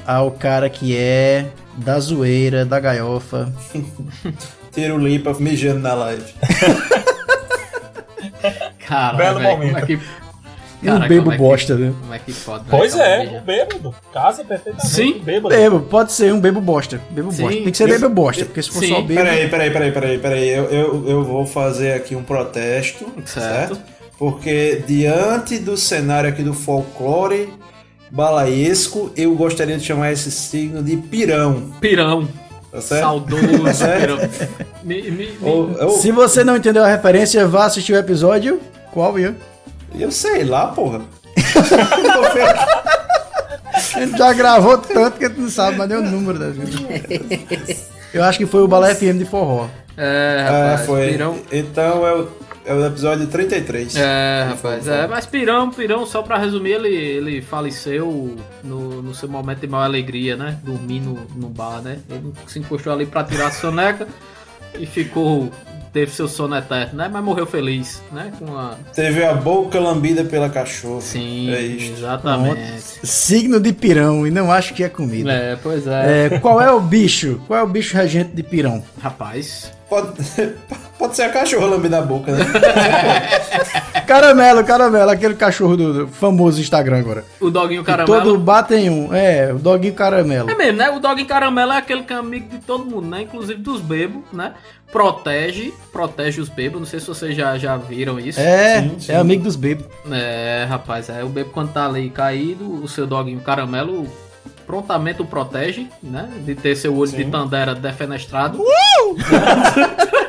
ao cara que é da zoeira, da galhofa? Tira o limpa mijando na live. Cara, Belo velho, momento. Como é que... E um bebo bosta, né? Como é que pode? Pois velho, é, o bêbado. Casa perfeitamente. Sim. bêbado. Bebo, pode ser um bebo bosta. Bebo Sim. bosta. Tem que ser bebo bosta, porque se for Sim. só bebo. Peraí, peraí, peraí, peraí, peraí. Eu, eu, eu vou fazer aqui um protesto, Certo. certo? Porque diante do cenário aqui do folclore, balaiesco, eu gostaria de chamar esse signo de pirão. Pirão. Tá certo? Saudoso Tá certo? pirão. Me- me- me- Ou- ou- Se você não entendeu a referência, vá assistir o episódio. Qual, Ian? Eu sei lá, porra. A gente já gravou tanto que a gente não sabe mais nem o número das vezes. Eu acho que foi o Balé FM de forró. É, rapaz, foi. pirão. Então é o, é o episódio 33. É, rapaz, é, mas Pirão, Pirão, só pra resumir, ele, ele faleceu no, no seu momento de maior alegria, né? Dormindo no bar, né? Ele se encostou ali pra tirar a soneca e ficou. Teve seu sono eterno, né? Mas morreu feliz, né? Com a. Teve a boca lambida pela cachorra. Sim, É exatamente. Signo de pirão, e não acho que é comida. É, pois é. É, qual é o bicho? Qual é o bicho regente de pirão? Rapaz. Pode, pode ser a cachorra lambida a boca, né? Caramelo, caramelo, aquele cachorro do, do famoso Instagram agora. O doguinho caramelo. Todo bar tem um. É, o doguinho caramelo. É mesmo, né? O dog em caramelo é aquele que é amigo de todo mundo, né? Inclusive dos bebos, né? Protege, protege os bebos. Não sei se vocês já, já viram isso. É, é amigo dos bebos. É, rapaz, é o bebo quando tá ali caído, o seu doguinho caramelo prontamente o protege, né? De ter seu olho de tandera defenestrado. Não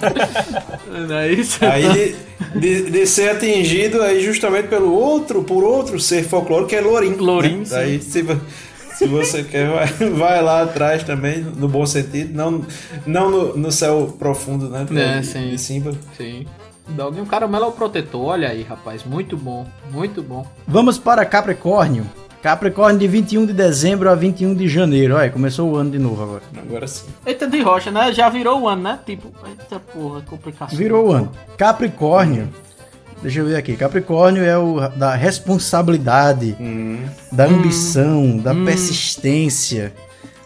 é isso? Aí de, de- de ser atingido aí justamente pelo outro, por outro ser folclórico que é. Lourim, né? sim. Aí se, se você quer, vai, vai lá atrás também, no bom sentido, não, não no, no céu profundo, né? É, de, sim. de Simba. Sim. O doguinho caramelo é o protetor, olha aí, rapaz. Muito bom, muito bom. Vamos para Capricórnio. Capricórnio de 21 de dezembro a 21 de janeiro. Olha, começou o ano de novo agora. Agora sim. Eita de rocha, né? Já virou o ano, né? Tipo, eita porra, complicação. Virou o ano. Capricórnio. Deixa eu ver aqui. Capricórnio é o da responsabilidade, da ambição, da persistência.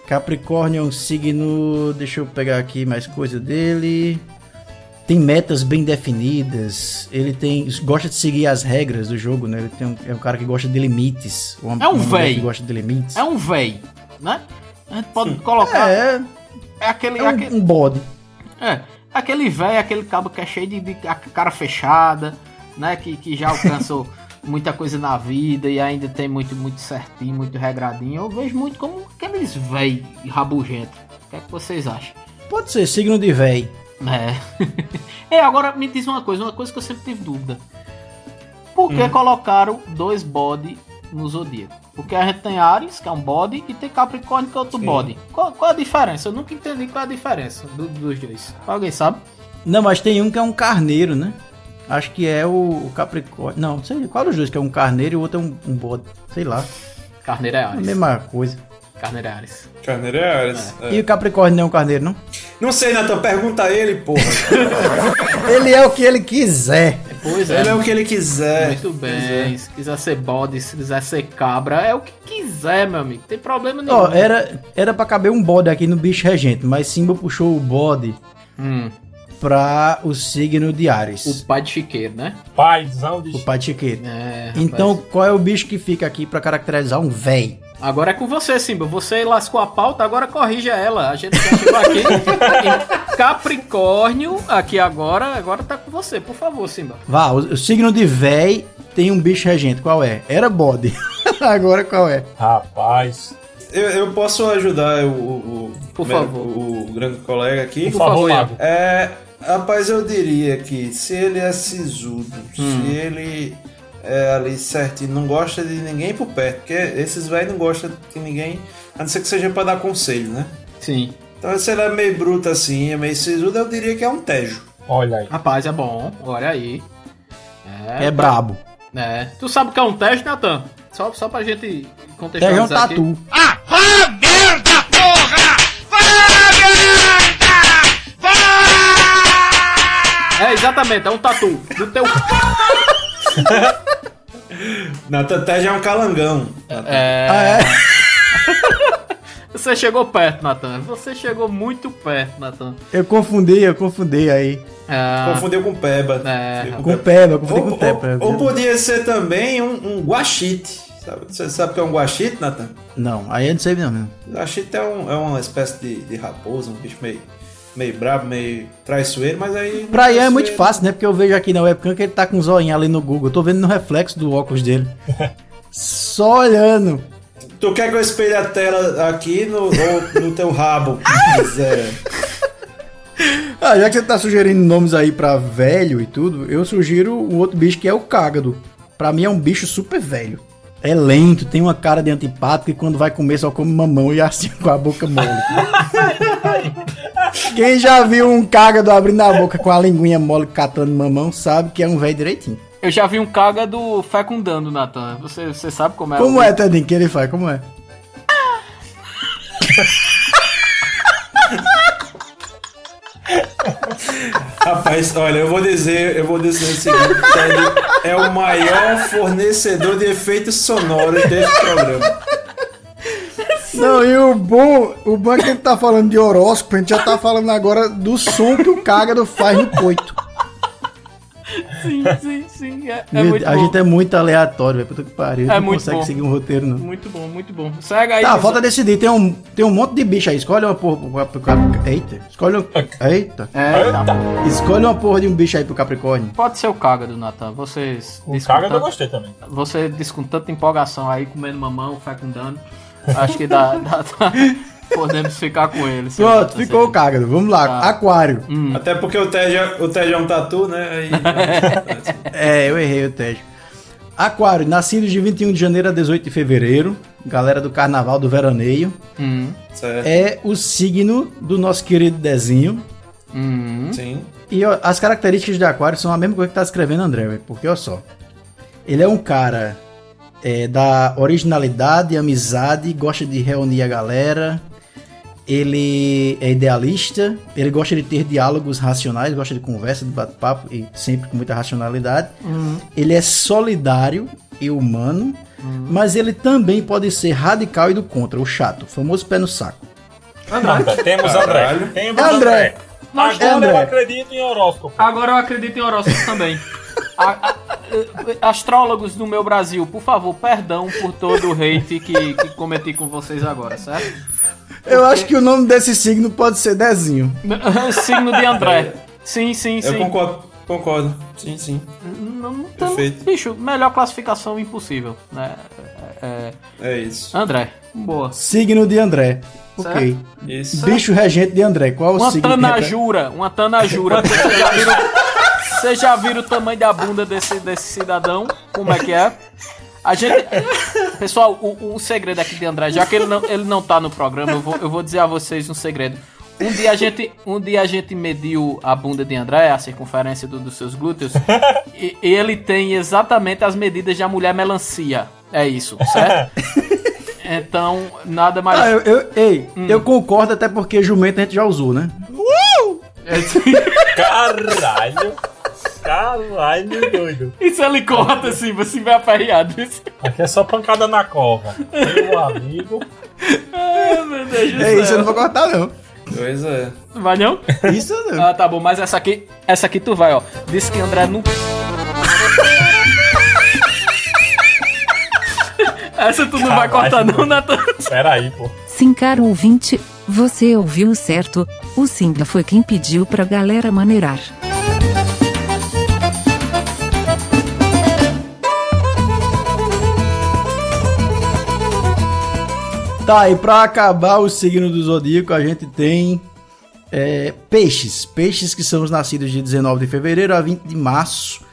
Capricórnio é um signo. Deixa eu pegar aqui mais coisa dele. Tem metas bem definidas. Ele tem gosta de seguir as regras do jogo, né? Ele tem um- é um cara que gosta de limites. Uma- É um véi. que gosta de limites. É um véi, né? A gente pode colocar. É, É aquele. é um, aquele um bode. é, aquele velho, aquele cabo que é cheio de, de cara fechada, né? Que, que já alcançou muita coisa na vida e ainda tem muito, muito certinho, muito regradinho. Eu vejo muito como aqueles véi rabugentos. O que é que vocês acham? Pode ser signo de véi. É. é, agora me diz uma coisa, uma coisa que eu sempre tive dúvida. Por que Hum. colocaram dois bode no Zodíaco? Porque a gente tem Ares, que é um bode, e tem Capricórnio, que é outro Sim. bode. Qual, qual a diferença? Eu nunca entendi qual é a diferença do- dos dois. Alguém sabe? Não, mas tem um que é um carneiro, né? Acho que é o, o Capricórnio. Não, não sei qual dos dois, que é um carneiro e o outro é um, um bode. Sei lá. Carneiro é É a Ares. mesma coisa. Carneiro é Ares. Carneiro é Ares. é. E o Capricórnio não é um carneiro, não? Não sei, Natan, pergunta a ele, porra. Ele é o que ele quiser. Pois é. ele é o que ele quiser. Muito bem. Pois é. Se quiser ser bode, se quiser ser cabra, é o que quiser, meu amigo. Tem problema nenhum. Ó, era, era pra caber um bode aqui no bicho regente, mas Simba puxou o bode Hum, pra o signo de Ares. o pai de chiqueiro, né? Paizão de O pai de chiqueiro. É. Então, qual é o bicho que fica aqui pra caracterizar um véi? Agora é com você, Simba. Você lascou a pauta, agora corrija ela. A gente já chegou aqui em Capricórnio, aqui agora. Agora tá com você, por favor, Simba. Vá, o, o signo de véi tem um bicho regente. Qual é? Era bode. Agora qual é? Rapaz. Eu, eu posso ajudar o, o, Por o- favor. o, grande colega aqui? Por favor, Iago. É, rapaz, eu diria que se ele é sisudo, Hum. se ele é ali certinho, não gosta de ninguém por perto, porque esses velhos não gostam de ninguém, a não ser que seja pra dar conselho, né? Sim. Então se ele é meio bruto assim, é meio sisudo, eu diria que é um tejo. Olha aí. Rapaz, é bom. Olha aí. É, brabo. É. Tu sabe o que é um teste, Natan? Só, só pra gente Tege é um contextualizar aqui. tatu. Ah, vá É, exatamente, é um tatu. Do teu... Natan tejo é um calangão. É... Ah, é? Você chegou perto, Natan. Você chegou muito perto, Natan. Eu confundi, eu confundi aí. É... Confundiu com peba. É, Com peba, eu confundi Ou, com tepa. ou, ou podia ser também um, um guachite. Sabe? Você sabe o que é um guachite, Natan? Não, aí eu não sei não mesmo. Guachite é, um, é uma espécie de, de raposa, um bicho meio, meio brabo, meio traiçoeiro, mas aí. Pra Ian é muito fácil, né? Porque eu vejo aqui na webcam que ele tá com um zoinho ali no Google. Eu tô vendo no reflexo do óculos dele. Só olhando. Tu quer que eu espelhe a tela aqui no, ou no teu rabo? Ah, já que você tá sugerindo nomes aí pra velho e tudo, eu sugiro um outro bicho que é o cágado. Pra mim é um bicho super velho. É lento, tem uma cara de antipático e quando vai comer só come mamão e assim com a boca mole. Quem já viu um cágado abrindo a boca com a linguinha mole catando mamão sabe que é um velho direitinho. Eu já vi um caga do fecundando, Natan. Você, você sabe como é? Como é, Tedinho, que ele faz? Como é? Rapaz, olha, eu vou dizer, eu vou dizer o seguinte, é o maior fornecedor de efeitos sonoros desse programa. Não, e o bom, o bom é que ele tá falando de horóscopo, a gente já tá falando agora do som que o cágado faz no coito. Sim, sim, sim. É, é muito a bom. gente é muito aleatório, velho. Puta que pariu. É não muito consegue bom. seguir um roteiro, não. Muito bom, muito bom. Segue aí. Tá, pessoal. falta decidir. Tem um, tem um monte de bicho aí. Escolhe uma porra pro Capricórnio. Eita. Escolhe um. Eita. Eita. Escolhe uma porra de um bicho aí pro Capricórnio. Pode ser o cágado, Natan. Vocês. O cágado eu gostei também. Você diz com tanta empolgação aí, comendo mamão, fecundando. Acho que dá, dá- dá- podemos ficar com ele. Pronto, ficou o cágado. Vamos lá. Tá. Aquário. Hum. Até porque o Ted, é- o é um tatu, né? Aí, É, eu errei o teste. Aquário, nascido de 21 de janeiro a 18 de fevereiro. Galera do carnaval do veraneio. Hum. certo. É o signo do nosso querido Dezinho. Hum. Sim. E ó, as características de Aquário são a mesma coisa que tá escrevendo André, velho, porque olha só. Ele é um cara é, da originalidade, amizade, gosta de reunir a galera. Ele é idealista, ele gosta de ter diálogos racionais, gosta de conversa, de bate-papo e sempre com muita racionalidade. Hum. Ele é solidário e humano, Hum. mas ele também pode ser radical e do contra, o chato, o famoso pé no saco. André. Temos André. Temos André. Nós Agora André. eu acredito em horóscopo. Agora eu acredito em horóscopo também. A- a- a- astrólogos do meu Brasil, por favor, perdão por todo o hate que, que cometi com vocês agora, certo? Eu acho que o nome desse signo pode ser Dezinho. Signo de André. Sim, sim, Eu sim. concordo, concordo. Sim, sim. Não, não tamo- Perfeito. Bicho, melhor classificação impossível, né? É, É isso. André, boa. Signo de André. Certo. Ok. Isso. Bicho regente de André. Qual o Uma signo? que representa? tanajura, uma tanajura. Vocês já viram, vocês já viram o tamanho da bunda desse, desse cidadão? Como é que é? A gente. Pessoal, o, o segredo aqui de André, já que ele não, ele não tá no programa, eu vou, eu vou dizer a vocês um segredo. Um dia a gente, um dia a gente mediu a bunda de André, a circunferência do- dos seus glúteos, e, e ele tem exatamente as medidas de a mulher melancia. É isso, certo? Então, nada mais. Ah, eu, eu- ei, eu concordo até porque jumento a gente já usou, né? Caralho. Caralho, doido. Isso ele corta assim, você vai aperreado. Aqui é só pancada na cova. Meu amigo. Ai, meu Deus do É isso, eu céu. não vou cortar, não. Pois é. Vai não? Isso não. Ah, tá bom, mas essa aqui, essa aqui tu vai, ó. Disse que André não. essa tu não vai cortar, não. Natan. Pera aí, pô. Sim, caro ouvinte, você ouviu certo. O Simba foi quem pediu pra galera maneirar. Tá, e pra acabar o signo do zodíaco, a gente tem é, peixes. Peixes que são os nascidos de 19 de fevereiro a 20 de março.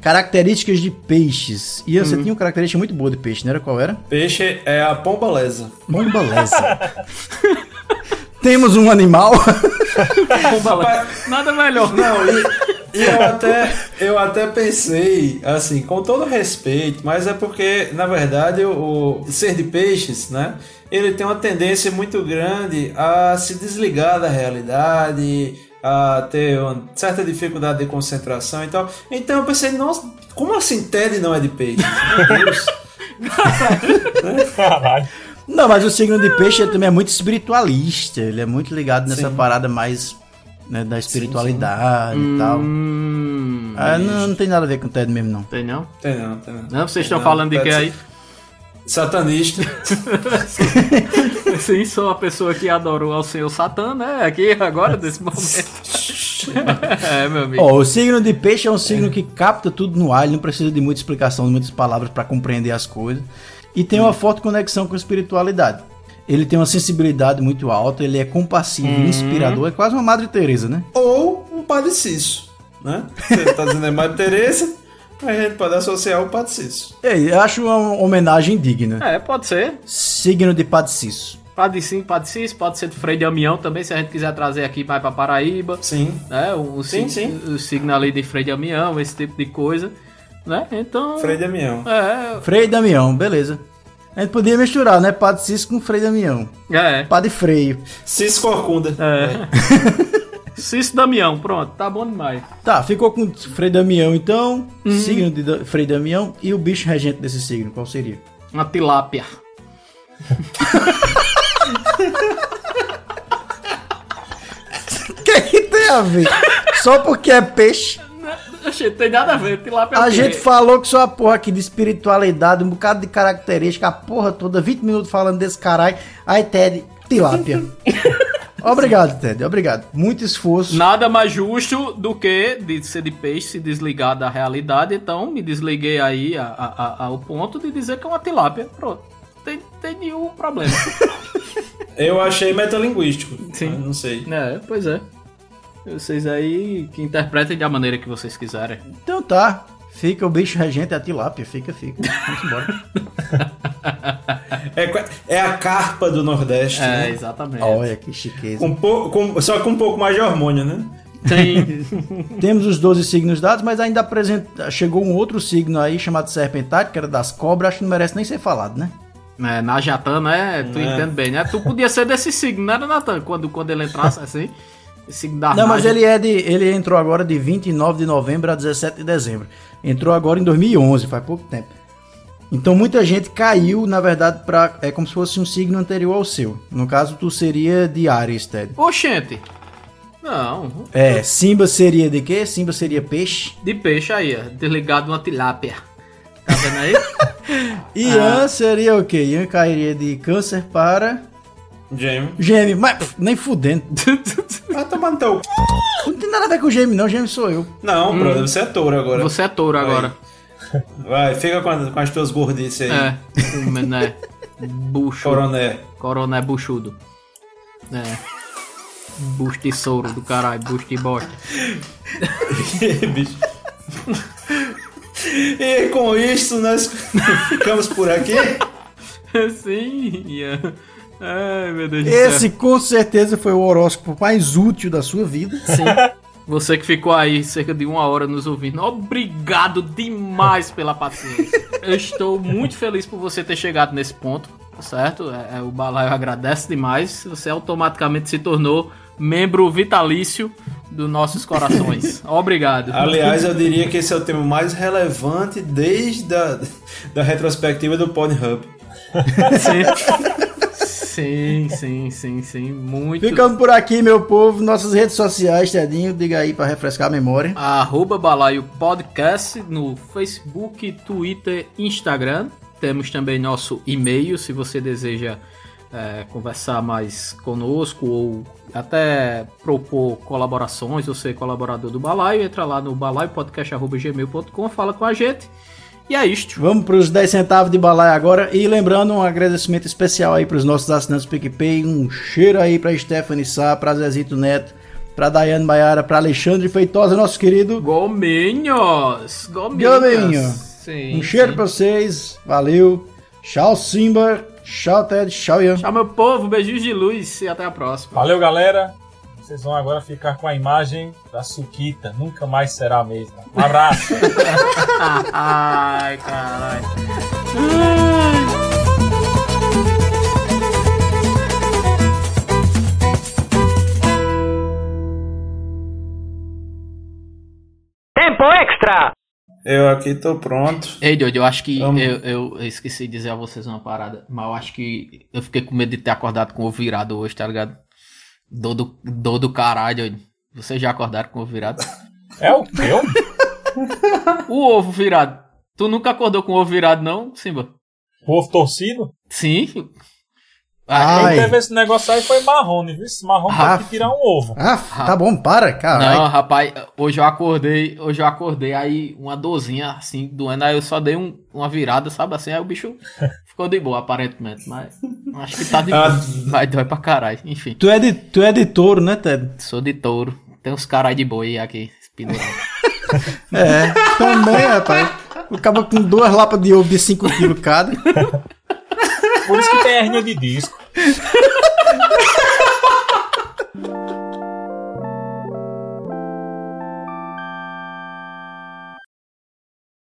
Características de peixes. E você tinha uma característica muito boa de peixe, não era? Qual era? Peixe é a pombalesa. Bombalesa. Temos um animal. Nada melhor. Não, e, e eu, até, eu até pensei, assim, com todo respeito, mas é porque, na verdade, o, o ser de peixes, né? Ele tem uma tendência muito grande a se desligar da realidade, a ter uma certa dificuldade de concentração e tal. Então eu pensei, nossa, como assim Ted não é de peixe? Meu Deus. Caralho. Não, mas o signo de peixe também é muito espiritualista. Ele é muito ligado nessa Sim. parada mais né, da espiritualidade e tal. Hum, Ah, não, não tem nada a ver com o Ted mesmo, não. tem não? Tem não, tem não. Não, vocês estão Não, falando de que aí? Satanista. Sim, sou a pessoa que adorou ao senhor Satã, né? Aqui agora, desse momento. É, meu amigo. Ó, o signo de peixe é um signo que capta tudo no ar, ele não precisa de muita explicação, de muitas palavras para compreender as coisas. E tem uma forte conexão com a espiritualidade. Ele tem uma sensibilidade muito alta, ele é compassivo, Hum. inspirador, é quase uma Madre Teresa, né? Ou um Padre Cício, né? Você tá dizendo é Madre Teresa, a gente pode associar o Padre Cício. É, eu acho uma homenagem digna. É, pode ser. Signo de Padre Cício. Pode sim, pode sim, pode ser do Frei Damião também, se a gente quiser trazer aqui mais pra Paraíba. Sim. Né? O, o Sim, sig- o signo ali de Frei Damião, esse tipo de coisa. Né? Então. Frei Damião. É, Frei Damião, beleza. A gente podia misturar, né? Padre Cício com Frei Damião. é. Padre Freio. Cício Corcunda. É. Cício Damião, pronto, tá bom demais. Tá, ficou com Frei Damião então, Uhum. signo de Da- Frei Damião e o bicho regente desse signo, qual seria? Uma tilápia. O que, que tem a ver? Só porque é peixe. Oxe, tem nada a ver, tilápia é A gente falou que só a porra aqui de espiritualidade, um bocado de característica, a porra toda, 20 minutos falando desse caralho. Aí, Ted, tilápia. obrigado, Ted, obrigado. Muito esforço. Nada mais justo do que de ser de peixe se desligar da realidade, então me desliguei aí a- a- a- ao ponto de dizer que é uma tilápia. Pronto. Tem, tem nenhum problema. Eu achei metalinguístico. Sim. Não sei. é, pois é. Vocês aí que interpretem da maneira que vocês quiserem. Então tá. Fica o bicho regente, a tilápia, fica, fica. Vamos embora. É, é a carpa do Nordeste. É, né? exatamente. Olha que chiqueza. Com pou- com- só com um pouco mais de hormônio, né? Tem. Temos os 12 signos dados, mas ainda apresenta... chegou um outro signo aí chamado Serpentário, que era das cobras, acho que não merece nem ser falado, né? É, Najatan, né? Tu É. entende bem, né? Tu podia ser desse signo, não era, Natan? Quando, quando ele entrasse assim. Esse Não, mas ele é de. Ele entrou agora de 29 de novembro a 17 de dezembro. Entrou agora em 2011, faz pouco tempo. Então muita gente caiu, na verdade, pra, é como se fosse um signo anterior ao seu. No caso, tu seria de Ares, Ted. Oxente. Não. É, Simba seria de quê? Simba seria peixe. De peixe aí, ó. Desligado uma tilápia. Tá vendo aí? Ian seria o quê? Ian cairia de câncer para Gêmeo. gêmeo. Mas pff, nem fudendo. Ah, tomar no teu. Não tem nada a ver com gêmeo, não. Gêmeo sou eu. Não, Hum. brother, você é touro agora. Você é touro agora. Vai, fica com, a- com as tuas gordices aí. É. Né? Bucho. Coroné. Coroné buchudo. É. Bucho de souro do caralho, bucho de bosta. Bicho. E com isso nós ficamos por aqui. Sim, Ian. Ai, meu Deus Esse com certeza foi o horóscopo mais útil da sua vida. Sim. Você que ficou aí cerca de uma hora nos ouvindo, obrigado demais pela paciência. Eu estou muito feliz por você ter chegado nesse ponto, certo? É, é, o Balaio agradece demais. Você automaticamente se tornou membro vitalício dos nossos corações. Obrigado. Aliás, eu diria que esse é o tema mais relevante desde a da retrospectiva do Pornhub. Sim, sim, sim, sim. Muito. Ficamos por aqui, meu povo. Nossas redes sociais, Tedinho, diga aí pra refrescar a memória. Arroba Balaio Podcast no Facebook, Twitter, Instagram. Temos também nosso e-mail se você deseja é, conversar mais conosco ou até propor colaborações ou ser colaborador do Balaio. Entra lá no balaiopodcast.gmail.com, fala com a gente. E é isto. Vamos pros 10 centavos de balaia agora. E lembrando, um agradecimento especial aí pros nossos assinantes do PicPay. Um cheiro aí pra Stephanie Sá, pra Zezito Neto, pra Daiane Maiara, pra Alexandre Feitosa, nosso querido. Gominhos! Gominhos! Gominho. Sim, Um cheiro pra vocês. Valeu. Tchau, Simba. Tchau, Ted. Tchau, Ian. Tchau, meu povo. Beijos de luz e até a próxima. Valeu, galera. Vocês vão agora ficar com a imagem da Suquita. Nunca mais será a mesma. Um abraço. Ai, caralho. Tempo extra! Eu aqui tô pronto. Ei, Doido, eu acho que eu, eu, eu esqueci de dizer a vocês uma parada, mas eu acho que eu fiquei com medo de ter acordado com o ovo virado hoje, tá ligado? Dor do, dor do caralho. Vocês já acordaram com o ovo virado? É o quê? O ovo virado. Tu nunca acordou com o ovo virado, não, Simba? O ovo torcido? Sim. Quem Ai. teve esse negócio aí foi Marrone, viu? Esse Marrone Ah. teve que tirar um ovo. Ah, tá bom, para, Não, caralho. rapaz, hoje eu acordei, hoje eu acordei aí uma dorzinha assim, doendo, aí eu só dei um- uma virada, sabe assim, aí o bicho ficou de boa, aparentemente, mas acho que tá de boa. Vai dói pra caralho, enfim. Tu é de, tu é de touro, né, Ted? Sou de touro, tem uns carai de boi aqui, pendurados. É, também, rapaz. O cabo com duas lapas de ovo de 5 quilos cada. Por isso que tem hernia de disco.